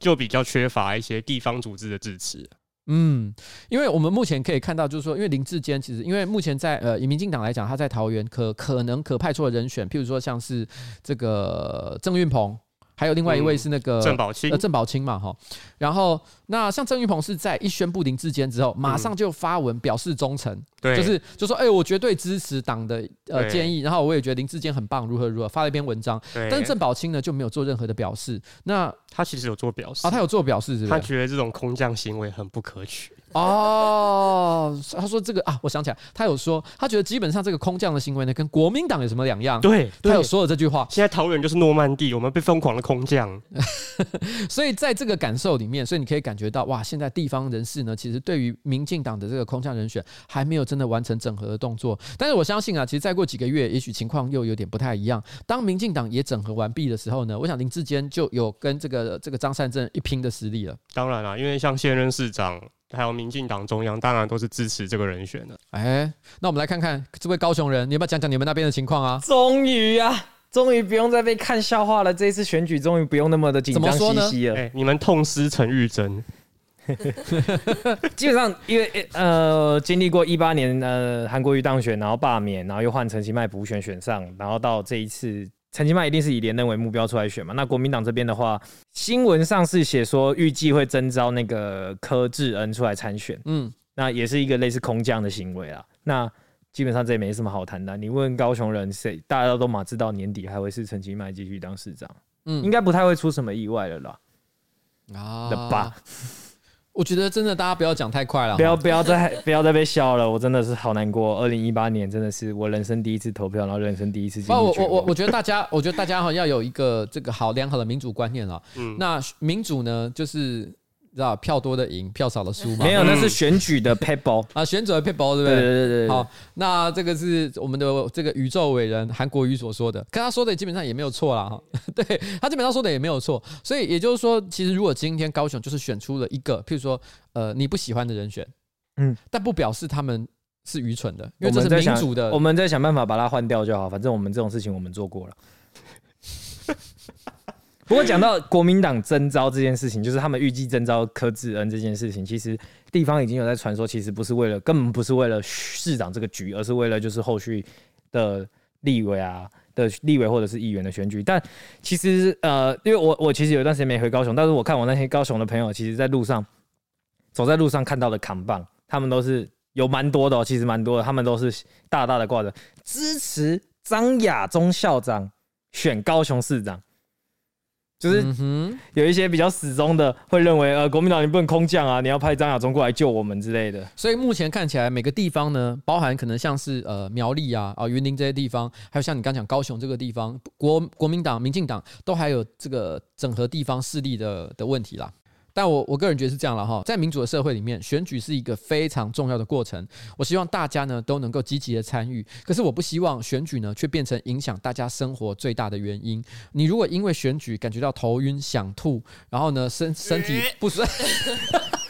就比较缺乏一些地方组织的支持。嗯，因为我们目前可以看到，就是说，因为林志坚其实，因为目前在呃，以民进党来讲，他在桃园可可能可派出的人选，譬如说像是这个郑运鹏。还有另外一位是那个郑宝清，呃，郑宝清嘛，哈。然后那像郑玉鹏是在一宣布林志坚之后，马上就发文表示忠诚，对，就是就说，哎，我绝对支持党的呃建议，然后我也觉得林志坚很棒，如何如何，发了一篇文章。但是郑宝清呢就没有做任何的表示。那他其实有做表示啊，他有做表示，是？他觉得这种空降行为很不可取。哦，他说这个啊，我想起来，他有说，他觉得基本上这个空降的行为呢，跟国民党有什么两样？对，他有说了这句话。现在桃园就是诺曼底，我们被疯狂的空降。所以在这个感受里面，所以你可以感觉到，哇，现在地方人士呢，其实对于民进党的这个空降人选，还没有真的完成整合的动作。但是我相信啊，其实再过几个月，也许情况又有点不太一样。当民进党也整合完毕的时候呢，我想林志坚就有跟这个这个张善政一拼的实力了。当然了，因为像现任市长。还有民进党中央当然都是支持这个人选的。哎，那我们来看看这位高雄人，你要不要讲讲你们那边的情况啊？终于啊，终于不用再被看笑话了。这一次选举终于不用那么的紧张兮兮了。哎，你们痛失陈玉珍。基本上因为呃经历过一八年呃韩国瑜当选，然后罢免，然后又换陈其迈补选选上，然后到这一次。陈其迈一定是以连任为目标出来选嘛？那国民党这边的话，新闻上是写说预计会征召那个柯志恩出来参选，嗯，那也是一个类似空降的行为啊。那基本上这也没什么好谈的。你问高雄人谁，大家都马知道年底还会是陈其迈继续当市长，嗯，应该不太会出什么意外了啦。啊，的吧。我觉得真的，大家不要讲太快了，不要不要再 不要再被笑了，我真的是好难过。二零一八年真的是我人生第一次投票，然后人生第一次进。我我我我觉得大家，我觉得大家哈要有一个这个好良好的民主观念啊。嗯，那民主呢，就是。知道票多的赢，票少的输吗？没有，那是选举的 撇步啊，选举的撇步，对不对？对对对，对。好，那这个是我们的这个宇宙伟人韩国瑜所说的，跟他说的基本上也没有错啦。哈。对他基本上说的也没有错，所以也就是说，其实如果今天高雄就是选出了一个，譬如说呃你不喜欢的人选，嗯，但不表示他们是愚蠢的，因为这是民主的，我们在想办法把它换掉就好，反正我们这种事情我们做过了。不过讲到国民党征召这件事情，就是他们预计征召柯志恩这件事情，其实地方已经有在传说，其实不是为了，根本不是为了市长这个局，而是为了就是后续的立委啊的立委或者是议员的选举。但其实呃，因为我我其实有一段时间没回高雄，但是我看我那些高雄的朋友，其实在路上走在路上看到的扛棒，他们都是有蛮多的，喔，其实蛮多的，他们都是大大的挂着支持张亚中校长选高雄市长。就是有一些比较死忠的会认为，呃，国民党你不能空降啊，你要派张亚中过来救我们之类的。所以目前看起来，每个地方呢，包含可能像是呃苗栗啊、啊云林这些地方，还有像你刚讲高雄这个地方，国国民党、民进党都还有这个整合地方势力的的问题啦。但我我个人觉得是这样了哈，在民主的社会里面，选举是一个非常重要的过程。我希望大家呢都能够积极的参与，可是我不希望选举呢却变成影响大家生活最大的原因。你如果因为选举感觉到头晕、想吐，然后呢身身体不舒。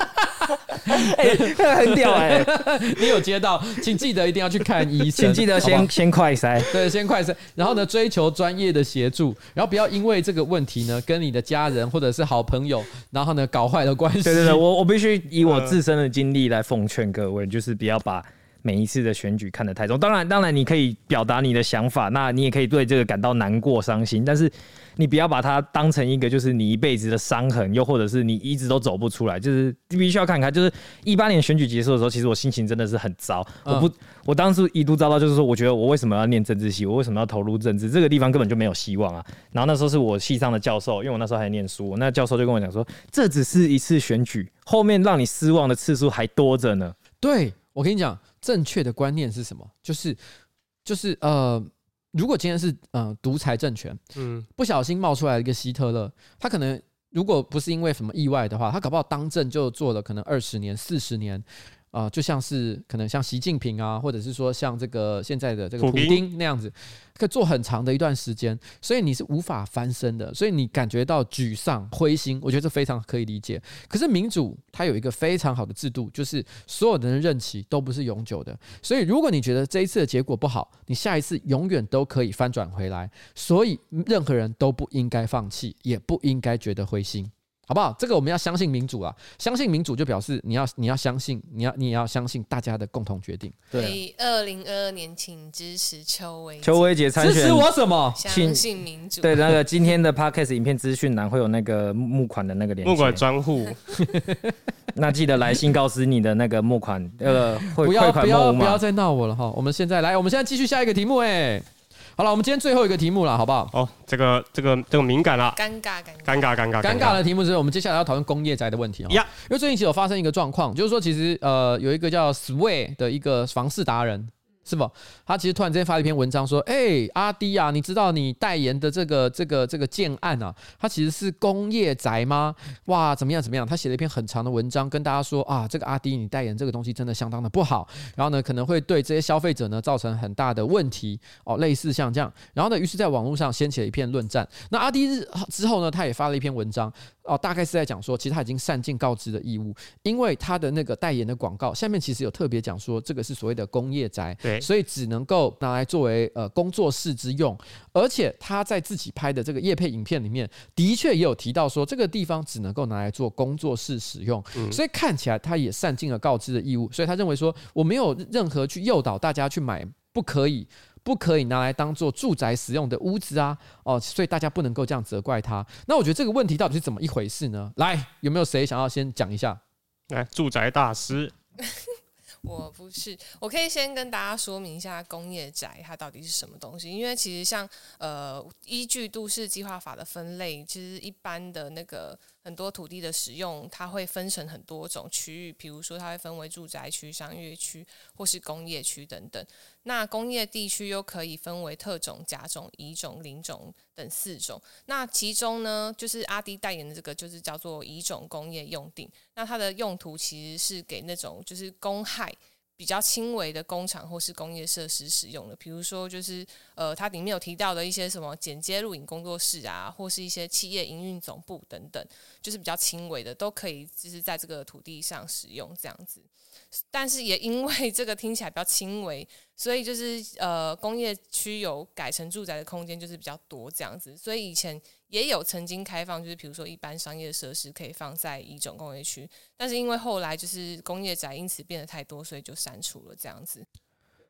哎、欸，很屌哎、欸！你有接到，请记得一定要去看医生，请记得先先快筛，对，先快筛，然后呢，追求专业的协助，然后不要因为这个问题呢，跟你的家人或者是好朋友，然后呢，搞坏了关系。对对对，我我必须以我自身的经历来奉劝各位，就是不要把。每一次的选举看得太重，当然，当然你可以表达你的想法，那你也可以对这个感到难过、伤心，但是你不要把它当成一个就是你一辈子的伤痕，又或者是你一直都走不出来，就是你必须要看看。就是一八年选举结束的时候，其实我心情真的是很糟，我不，我当时一度糟到就是说，我觉得我为什么要念政治系，我为什么要投入政治，这个地方根本就没有希望啊。然后那时候是我系上的教授，因为我那时候还念书，那教授就跟我讲说，这只是一次选举，后面让你失望的次数还多着呢。对，我跟你讲。正确的观念是什么？就是，就是呃，如果今天是呃独裁政权，嗯，不小心冒出来一个希特勒，他可能如果不是因为什么意外的话，他搞不好当政就做了可能二十年、四十年。啊、呃，就像是可能像习近平啊，或者是说像这个现在的这个普丁那样子，可以做很长的一段时间，所以你是无法翻身的，所以你感觉到沮丧、灰心，我觉得这非常可以理解。可是民主它有一个非常好的制度，就是所有的人任期都不是永久的，所以如果你觉得这一次的结果不好，你下一次永远都可以翻转回来，所以任何人都不应该放弃，也不应该觉得灰心。好不好？这个我们要相信民主啊！相信民主就表示你要你要相信，你要你也要相信大家的共同决定。对，二零二二年请支持邱威邱威杰参选，支持我什么？相信民主。对，那个今天的 Podcast 影片资讯栏会有那个募款的那个链接，募款专户。那记得来信告知你的那个募款呃汇不要款不要不要再闹我了哈！我们现在来，我们现在继续下一个题目哎。好了，我们今天最后一个题目了，好不好？哦，这个这个这个敏感了，尴尬尴尬尴尬尴尬尴尬的题目是我们接下来要讨论工业宅的问题啊。Yeah. 因为最近其实有发生一个状况，就是说其实呃有一个叫 Sway 的一个房事达人。是不？他其实突然之间发了一篇文章说：“哎、阿迪啊，你知道你代言的这个这个这个建案啊，它其实是工业宅吗？哇，怎么样怎么样？他写了一篇很长的文章，跟大家说啊，这个阿迪你代言这个东西真的相当的不好，然后呢可能会对这些消费者呢造成很大的问题哦，类似像这样。然后呢，于是在网络上掀起了一片论战。那阿迪日之后呢，他也发了一篇文章。”哦，大概是在讲说，其实他已经善尽告知的义务，因为他的那个代言的广告下面其实有特别讲说，这个是所谓的工业宅，对，所以只能够拿来作为呃工作室之用，而且他在自己拍的这个业配影片里面，的确也有提到说，这个地方只能够拿来做工作室使用，所以看起来他也善尽了告知的义务，所以他认为说，我没有任何去诱导大家去买，不可以。不可以拿来当做住宅使用的屋子啊，哦，所以大家不能够这样责怪他。那我觉得这个问题到底是怎么一回事呢？来，有没有谁想要先讲一下？来，住宅大师。我不是，我可以先跟大家说明一下工业宅它到底是什么东西。因为其实像呃，依据都市计划法的分类，其实一般的那个很多土地的使用，它会分成很多种区域，比如说它会分为住宅区、商业区或是工业区等等。那工业地区又可以分为特种、甲种、乙种、丙种等四种。那其中呢，就是阿迪代言的这个，就是叫做乙种工业用地。那它的用途其实是给那种就是公害比较轻微的工厂或是工业设施使用的，比如说就是呃，它里面有提到的一些什么剪接录影工作室啊，或是一些企业营运总部等等，就是比较轻微的，都可以就是在这个土地上使用这样子。但是也因为这个听起来比较轻微，所以就是呃，工业区有改成住宅的空间就是比较多这样子，所以以前。也有曾经开放，就是比如说一般商业设施可以放在一种工业区，但是因为后来就是工业宅因此变得太多，所以就删除了这样子。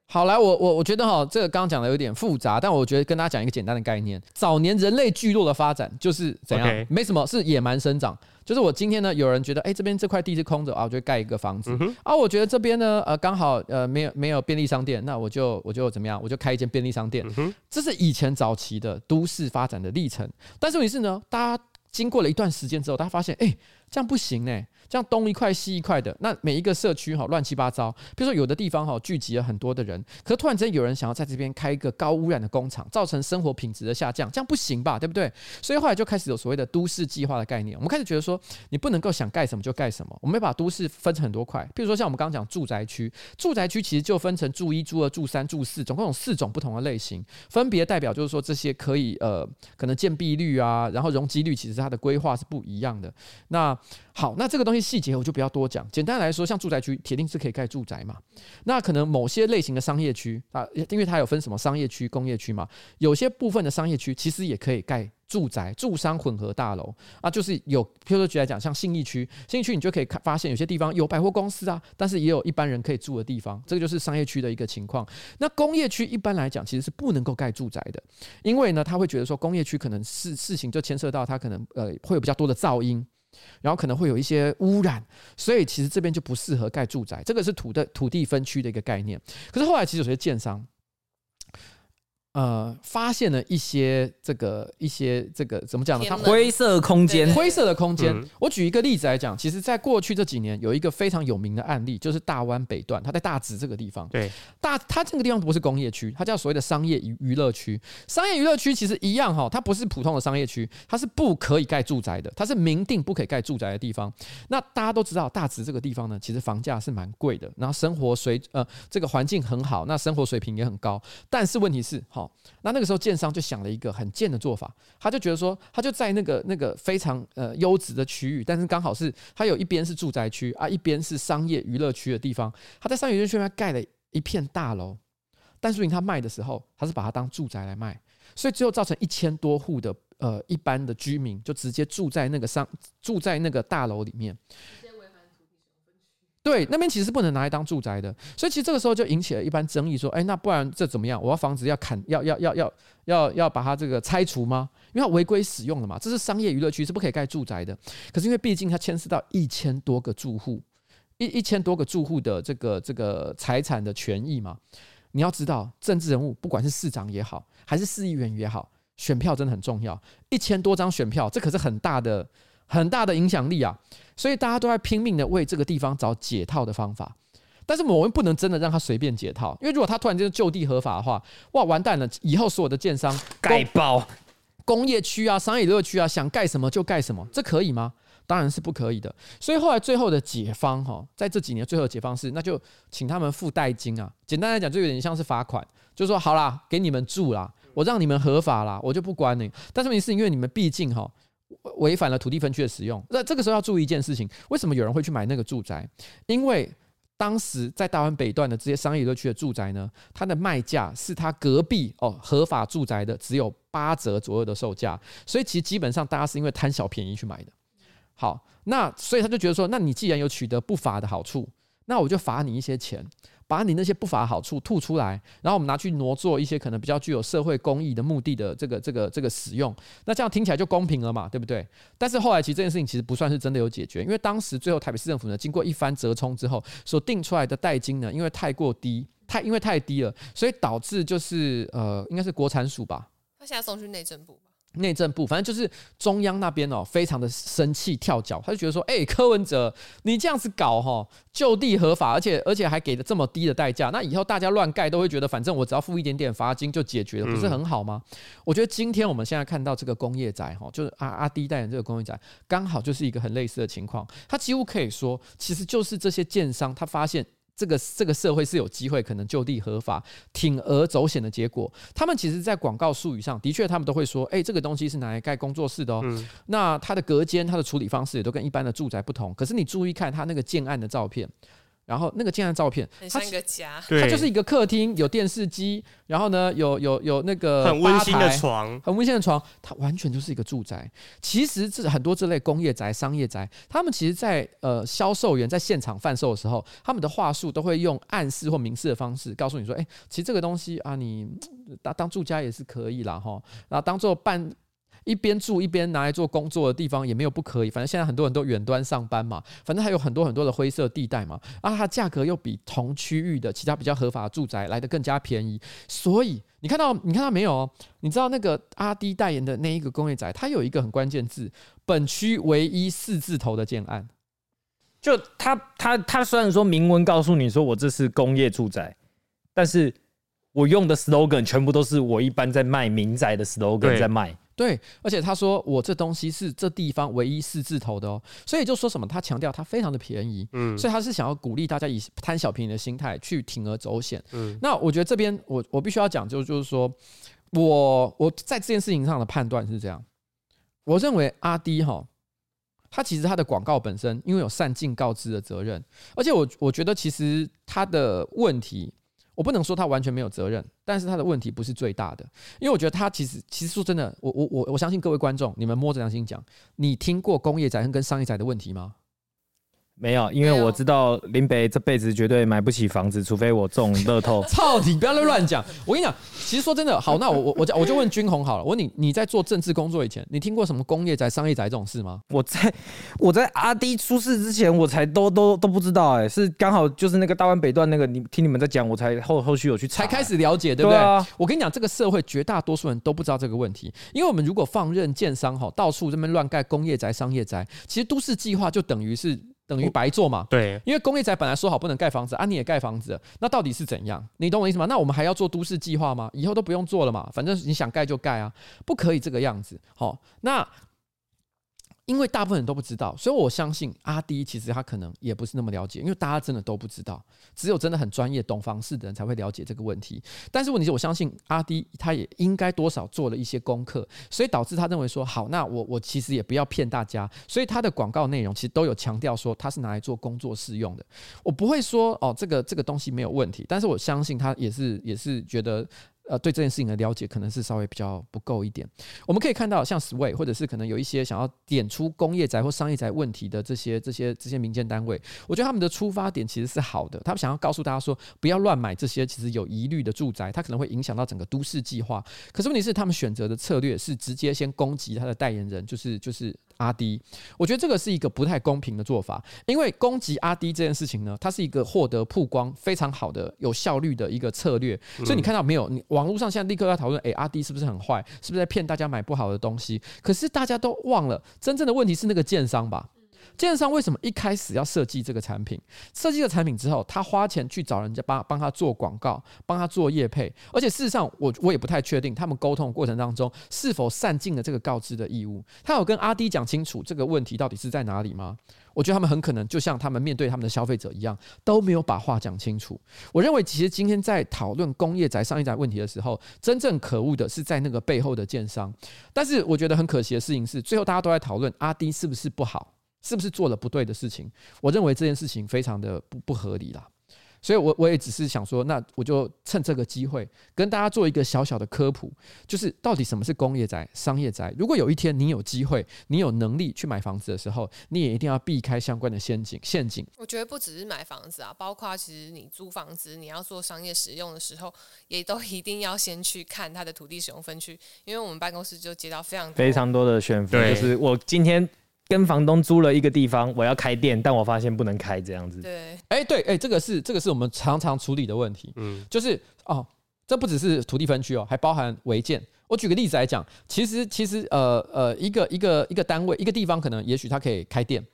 好，来，我我我觉得哈，这个刚刚讲的有点复杂，但我觉得跟大家讲一个简单的概念：早年人类聚落的发展就是怎样？Okay. 没什么，是野蛮生长。就是我今天呢，有人觉得，哎，这边这块地是空着啊，我就盖一个房子。嗯、啊，我觉得这边呢，呃，刚好呃没有没有便利商店，那我就我就怎么样，我就开一间便利商店。嗯、这是以前早期的都市发展的历程。但是问题是呢，大家经过了一段时间之后，大家发现，哎，这样不行呢。这样东一块西一块的，那每一个社区哈乱七八糟。比如说有的地方哈聚集了很多的人，可是突然间有人想要在这边开一个高污染的工厂，造成生活品质的下降，这样不行吧？对不对？所以后来就开始有所谓的都市计划的概念。我们开始觉得说，你不能够想盖什么就盖什么。我们要把都市分成很多块，比如说像我们刚刚讲住宅区，住宅区其实就分成住一、住二、住三、住四，总共有四种不同的类型，分别代表就是说这些可以呃可能建蔽率啊，然后容积率其实它的规划是不一样的。那好，那这个东细节我就不要多讲。简单来说，像住宅区铁定是可以盖住宅嘛。那可能某些类型的商业区啊，因为它有分什么商业区、工业区嘛，有些部分的商业区其实也可以盖住宅、住商混合大楼啊。就是有，譬如说举来讲，像信义区，信义区你就可以看发现有些地方有百货公司啊，但是也有一般人可以住的地方。这个就是商业区的一个情况。那工业区一般来讲其实是不能够盖住宅的，因为呢，他会觉得说工业区可能是事情就牵涉到它可能呃会有比较多的噪音。然后可能会有一些污染，所以其实这边就不适合盖住宅。这个是土的土地分区的一个概念。可是后来其实有些建商。呃，发现了一些这个一些这个怎么讲呢？它灰色空间，灰色的空间。我举一个例子来讲，其实，在过去这几年，有一个非常有名的案例，就是大湾北段，它在大直这个地方。对，大它这个地方不是工业区，它叫所谓的商业娱娱乐区。商业娱乐区其实一样哈，它不是普通的商业区，它是不可以盖住宅的，它是明定不可以盖住宅的地方。那大家都知道，大直这个地方呢，其实房价是蛮贵的，然后生活水呃这个环境很好，那生活水平也很高。但是问题是，那那个时候，建商就想了一个很贱的做法，他就觉得说，他就在那个那个非常呃优质的区域，但是刚好是他有一边是住宅区啊，一边是商业娱乐区的地方，他在商业娱乐区那边盖了一片大楼，但是他卖的时候，他是把它当住宅来卖，所以最后造成一千多户的呃一般的居民就直接住在那个商住在那个大楼里面。对，那边其实是不能拿来当住宅的，所以其实这个时候就引起了一般争议，说，哎，那不然这怎么样？我要房子要砍，要要要要要要把它这个拆除吗？因为它违规使用了嘛，这是商业娱乐区，是不可以盖住宅的。可是因为毕竟它牵涉到一千多个住户，一一千多个住户的这个这个财产的权益嘛，你要知道，政治人物不管是市长也好，还是市议员也好，选票真的很重要，一千多张选票，这可是很大的。很大的影响力啊，所以大家都在拼命的为这个地方找解套的方法。但是我们不能真的让他随便解套，因为如果他突然间就地合法的话，哇，完蛋了！以后所有的建商盖爆工业区啊、商业娱乐区啊，想盖什么就盖什么，这可以吗？当然是不可以的。所以后来最后的解方哈，在这几年最后的解方是，那就请他们付代金啊。简单来讲，就有点像是罚款，就说好啦，给你们住啦，我让你们合法啦，我就不管你。但是问题是因为你们毕竟哈。违反了土地分区的使用，那这个时候要注意一件事情：为什么有人会去买那个住宅？因为当时在大湾北段的这些商业娱乐区的住宅呢，它的卖价是它隔壁哦合法住宅的只有八折左右的售价，所以其实基本上大家是因为贪小便宜去买的。好，那所以他就觉得说，那你既然有取得不法的好处，那我就罚你一些钱。把你那些不法好处吐出来，然后我们拿去挪做一些可能比较具有社会公益的目的的这个这个这个使用，那这样听起来就公平了嘛，对不对？但是后来其实这件事情其实不算是真的有解决，因为当时最后台北市政府呢，经过一番折冲之后，所定出来的代金呢，因为太过低，太因为太低了，所以导致就是呃，应该是国产署吧，他现在送去内政部。内政部，反正就是中央那边哦，非常的生气跳脚，他就觉得说，哎、欸，柯文哲，你这样子搞哈，就地合法，而且而且还给了这么低的代价，那以后大家乱盖都会觉得，反正我只要付一点点罚金就解决了，不是很好吗？嗯、我觉得今天我们现在看到这个工业宅哈，就是阿阿滴代言这个工业宅，刚好就是一个很类似的情况，他几乎可以说，其实就是这些建商他发现。这个这个社会是有机会可能就地合法、铤而走险的结果。他们其实，在广告术语上的确，他们都会说：“哎，这个东西是拿来盖工作室的哦。嗯”那它的隔间、它的处理方式也都跟一般的住宅不同。可是你注意看它那个建案的照片，然后那个建案照片，很像一个家，它就是一个客厅，有电视机，然后呢，有有有那个很温馨的床，很温馨的床，它完全就是一个住宅。其实这很多这类工业宅、商业宅，他们其实在呃销售员在现场贩售的时候，他们的话术都会用暗示或明示的方式告诉你说，哎，其实这个东西啊，你当当住家也是可以啦哈，然后当做办。一边住一边拿来做工作的地方也没有不可以，反正现在很多人都远端上班嘛，反正还有很多很多的灰色地带嘛，啊，它价格又比同区域的其他比较合法的住宅来的更加便宜，所以你看到你看到没有？你知道那个阿迪代言的那一个工业宅，它有一个很关键字，本区唯一四字头的建案，就他他他虽然说明文告诉你说我这是工业住宅，但是我用的 slogan 全部都是我一般在卖民宅的 slogan 在卖。对，而且他说我这东西是这地方唯一四字头的哦，所以就说什么他强调它非常的便宜，嗯，所以他是想要鼓励大家以贪小便宜的心态去铤而走险，嗯，那我觉得这边我我必须要讲就就是说我我在这件事情上的判断是这样，我认为阿 D 哈，他其实他的广告本身因为有善尽告知的责任，而且我我觉得其实他的问题。我不能说他完全没有责任，但是他的问题不是最大的，因为我觉得他其实其实说真的，我我我我相信各位观众，你们摸着良心讲，你听过工业宅跟商业宅的问题吗？没有，因为我知道林北这辈子绝对买不起房子，除非我中乐透。操你！不要乱讲。我跟你讲，其实说真的，好，那我我我我就问君宏好了。我问你，你在做政治工作以前，你听过什么工业宅、商业宅这种事吗？我在我在阿 D 出事之前，我才都都都不知道、欸。哎，是刚好就是那个大湾北段那个，你听你们在讲，我才后后续有去、欸，才开始了解，对不对？我跟你讲，这个社会绝大多数人都不知道这个问题，因为我们如果放任建商哈到处这边乱盖工业宅、商业宅，其实都市计划就等于是。等于白做嘛？对，因为工业宅本来说好不能盖房子啊，你也盖房子，那到底是怎样？你懂我意思吗？那我们还要做都市计划吗？以后都不用做了嘛，反正你想盖就盖啊，不可以这个样子。好，那。因为大部分人都不知道，所以我相信阿滴其实他可能也不是那么了解，因为大家真的都不知道，只有真的很专业、懂房事的人才会了解这个问题。但是问题是我相信阿滴他也应该多少做了一些功课，所以导致他认为说好，那我我其实也不要骗大家，所以他的广告内容其实都有强调说他是拿来做工作室用的。我不会说哦，这个这个东西没有问题，但是我相信他也是也是觉得。呃，对这件事情的了解可能是稍微比较不够一点。我们可以看到，像 Sway 或者是可能有一些想要点出工业宅或商业宅问题的这些、这些、这些民间单位，我觉得他们的出发点其实是好的。他们想要告诉大家说，不要乱买这些其实有疑虑的住宅，它可能会影响到整个都市计划。可是问题是，他们选择的策略是直接先攻击他的代言人，就是就是。阿迪，我觉得这个是一个不太公平的做法，因为攻击阿迪这件事情呢，它是一个获得曝光非常好的、有效率的一个策略。所以你看到没有？你网络上现在立刻要讨论，诶，阿迪是不是很坏？是不是在骗大家买不好的东西？可是大家都忘了，真正的问题是那个建商吧。建商为什么一开始要设计这个产品？设计了产品之后，他花钱去找人家帮帮他做广告，帮他做业配，而且事实上，我我也不太确定他们沟通过程当中是否善尽了这个告知的义务。他有跟阿 D 讲清楚这个问题到底是在哪里吗？我觉得他们很可能就像他们面对他们的消费者一样，都没有把话讲清楚。我认为，其实今天在讨论工业宅、商业宅问题的时候，真正可恶的是在那个背后的建商。但是，我觉得很可惜的事情是，最后大家都在讨论阿 D 是不是不好。是不是做了不对的事情？我认为这件事情非常的不不合理啦，所以我我也只是想说，那我就趁这个机会跟大家做一个小小的科普，就是到底什么是工业宅、商业宅。如果有一天你有机会，你有能力去买房子的时候，你也一定要避开相关的陷阱陷阱。我觉得不只是买房子啊，包括其实你租房子，你要做商业使用的时候，也都一定要先去看它的土地使用分区，因为我们办公室就接到非常多非常多的选择，就是我今天。跟房东租了一个地方，我要开店，但我发现不能开这样子。对，哎、欸，对，哎、欸，这个是这个是我们常常处理的问题。嗯，就是哦，这不只是土地分区哦，还包含违建。我举个例子来讲，其实其实呃呃，一个一个一个单位一个地方，可能也许它可以开店，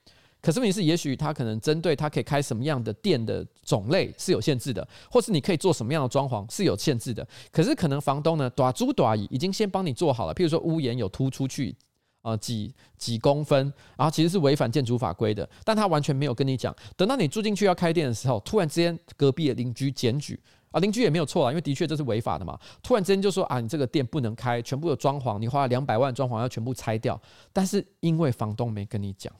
可是问题是，也许它可能针对它可以开什么样的店的种类是有限制的，或是你可以做什么样的装潢是有限制的。可是可能房东呢，短租短已已经先帮你做好了，譬如说屋檐有突出去。啊，几几公分，然后其实是违反建筑法规的，但他完全没有跟你讲。等到你住进去要开店的时候，突然之间隔壁的邻居检举啊，邻居也没有错啊，因为的确这是违法的嘛。突然之间就说啊，你这个店不能开，全部的装潢，你花了两百万装潢要全部拆掉。但是因为房东没跟你讲，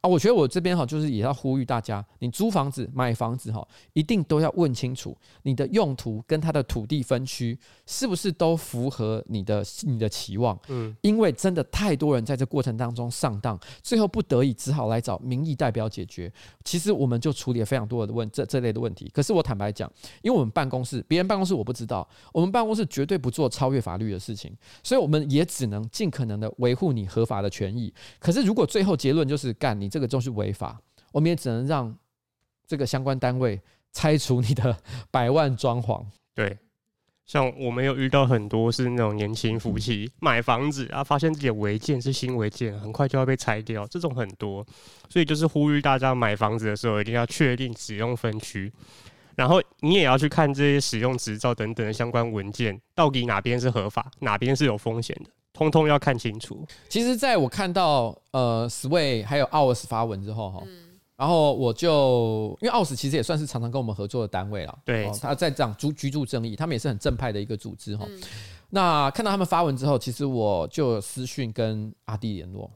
啊，我觉得我这边哈，就是也要呼吁大家，你租房子、买房子哈，一定都要问清楚你的用途跟它的土地分区是不是都符合你的你的期望。嗯，因为真的太多人在这过程当中上当，最后不得已只好来找民意代表解决。其实我们就处理了非常多的问这这类的问题。可是我坦白讲，因为我们办公室，别人办公室我不知道，我们办公室绝对不做超越法律的事情，所以我们也只能尽可能的维护你合法的权益。可是如果最后结论就是干你。这个就是违法，我们也只能让这个相关单位拆除你的 百万装潢。对，像我们有遇到很多是那种年轻夫妻买房子啊，发现自己的违建是新违建，很快就要被拆掉，这种很多。所以就是呼吁大家买房子的时候一定要确定使用分区，然后你也要去看这些使用执照等等的相关文件，到底哪边是合法，哪边是有风险的。通通要看清楚。其实，在我看到呃，Sway 还有 OURS 发文之后哈，然后我就因为 OURS 其实也算是常常跟我们合作的单位了，对，他在讲居居住正义，他们也是很正派的一个组织哈。那看到他们发文之后，其实我就私讯跟阿滴联络。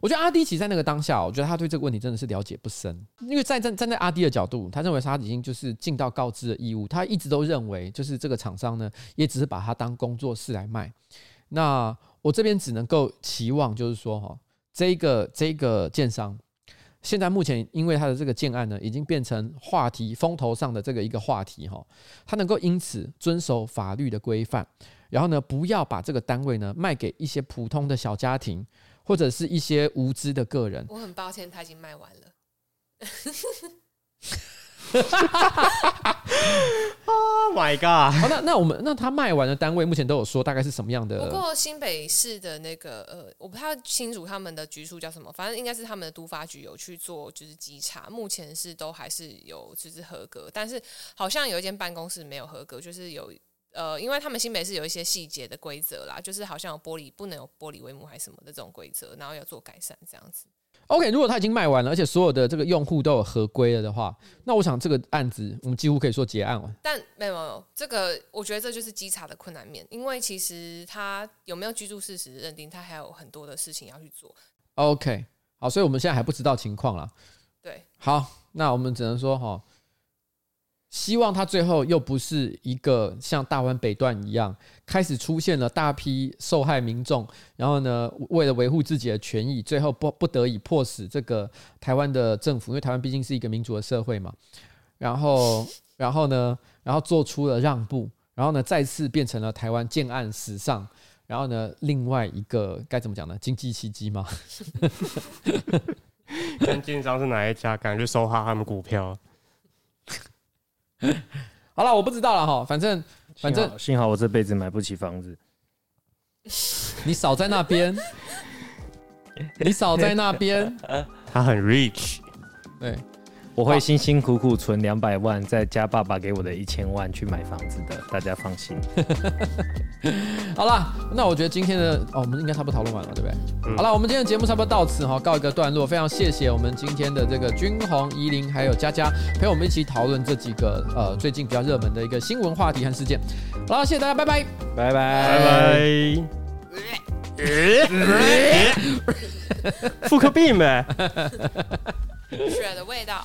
我觉得阿迪其实在那个当下，我觉得他对这个问题真的是了解不深，因为在站站在阿迪的角度，他认为他已经就是尽到告知的义务，他一直都认为就是这个厂商呢，也只是把它当工作室来卖。那我这边只能够期望，就是说哈，这个这个建商，现在目前因为他的这个建案呢，已经变成话题风头上的这个一个话题哈，他能够因此遵守法律的规范，然后呢，不要把这个单位呢卖给一些普通的小家庭或者是一些无知的个人。我很抱歉，他已经卖完了。Oh my god！好，那那我们那他卖完的单位目前都有说大概是什么样的？不过新北市的那个呃，我不太清楚他们的局处叫什么，反正应该是他们的都发局有去做就是稽查，目前是都还是有就是合格，但是好像有一间办公室没有合格，就是有呃，因为他们新北市有一些细节的规则啦，就是好像有玻璃不能有玻璃帷幕还是什么的这种规则，然后要做改善这样子。OK，如果他已经卖完了，而且所有的这个用户都有合规了的话，那我想这个案子我们几乎可以说结案了。但没有没有，这个我觉得这就是稽查的困难面，因为其实他有没有居住事实认定，他还有很多的事情要去做。OK，好，所以我们现在还不知道情况了。对，好，那我们只能说哈。希望他最后又不是一个像大湾北段一样，开始出现了大批受害民众，然后呢，为了维护自己的权益，最后不不得已迫使这个台湾的政府，因为台湾毕竟是一个民主的社会嘛，然后，然后呢，然后做出了让步，然后呢，再次变成了台湾建案史上，然后呢，另外一个该怎么讲呢？经济奇迹吗？看建商是哪一家，敢去收哈他们股票。好了，我不知道了哈，反正反正幸，幸好我这辈子买不起房子。你少在那边，你少在那边，他很 rich，对。我会辛辛苦苦存两百万，再加爸爸给我的一千万去买房子的，大家放心。好了，那我觉得今天的哦，我们应该差不多讨论完了，对不对？嗯、好了，我们今天的节目差不多到此哈，告一个段落。非常谢谢我们今天的这个君宏、宜玲还有佳佳陪我们一起讨论这几个呃最近比较热门的一个新闻话题和事件。好了，谢谢大家，拜拜，拜拜，拜拜。妇科病呗，血的味道。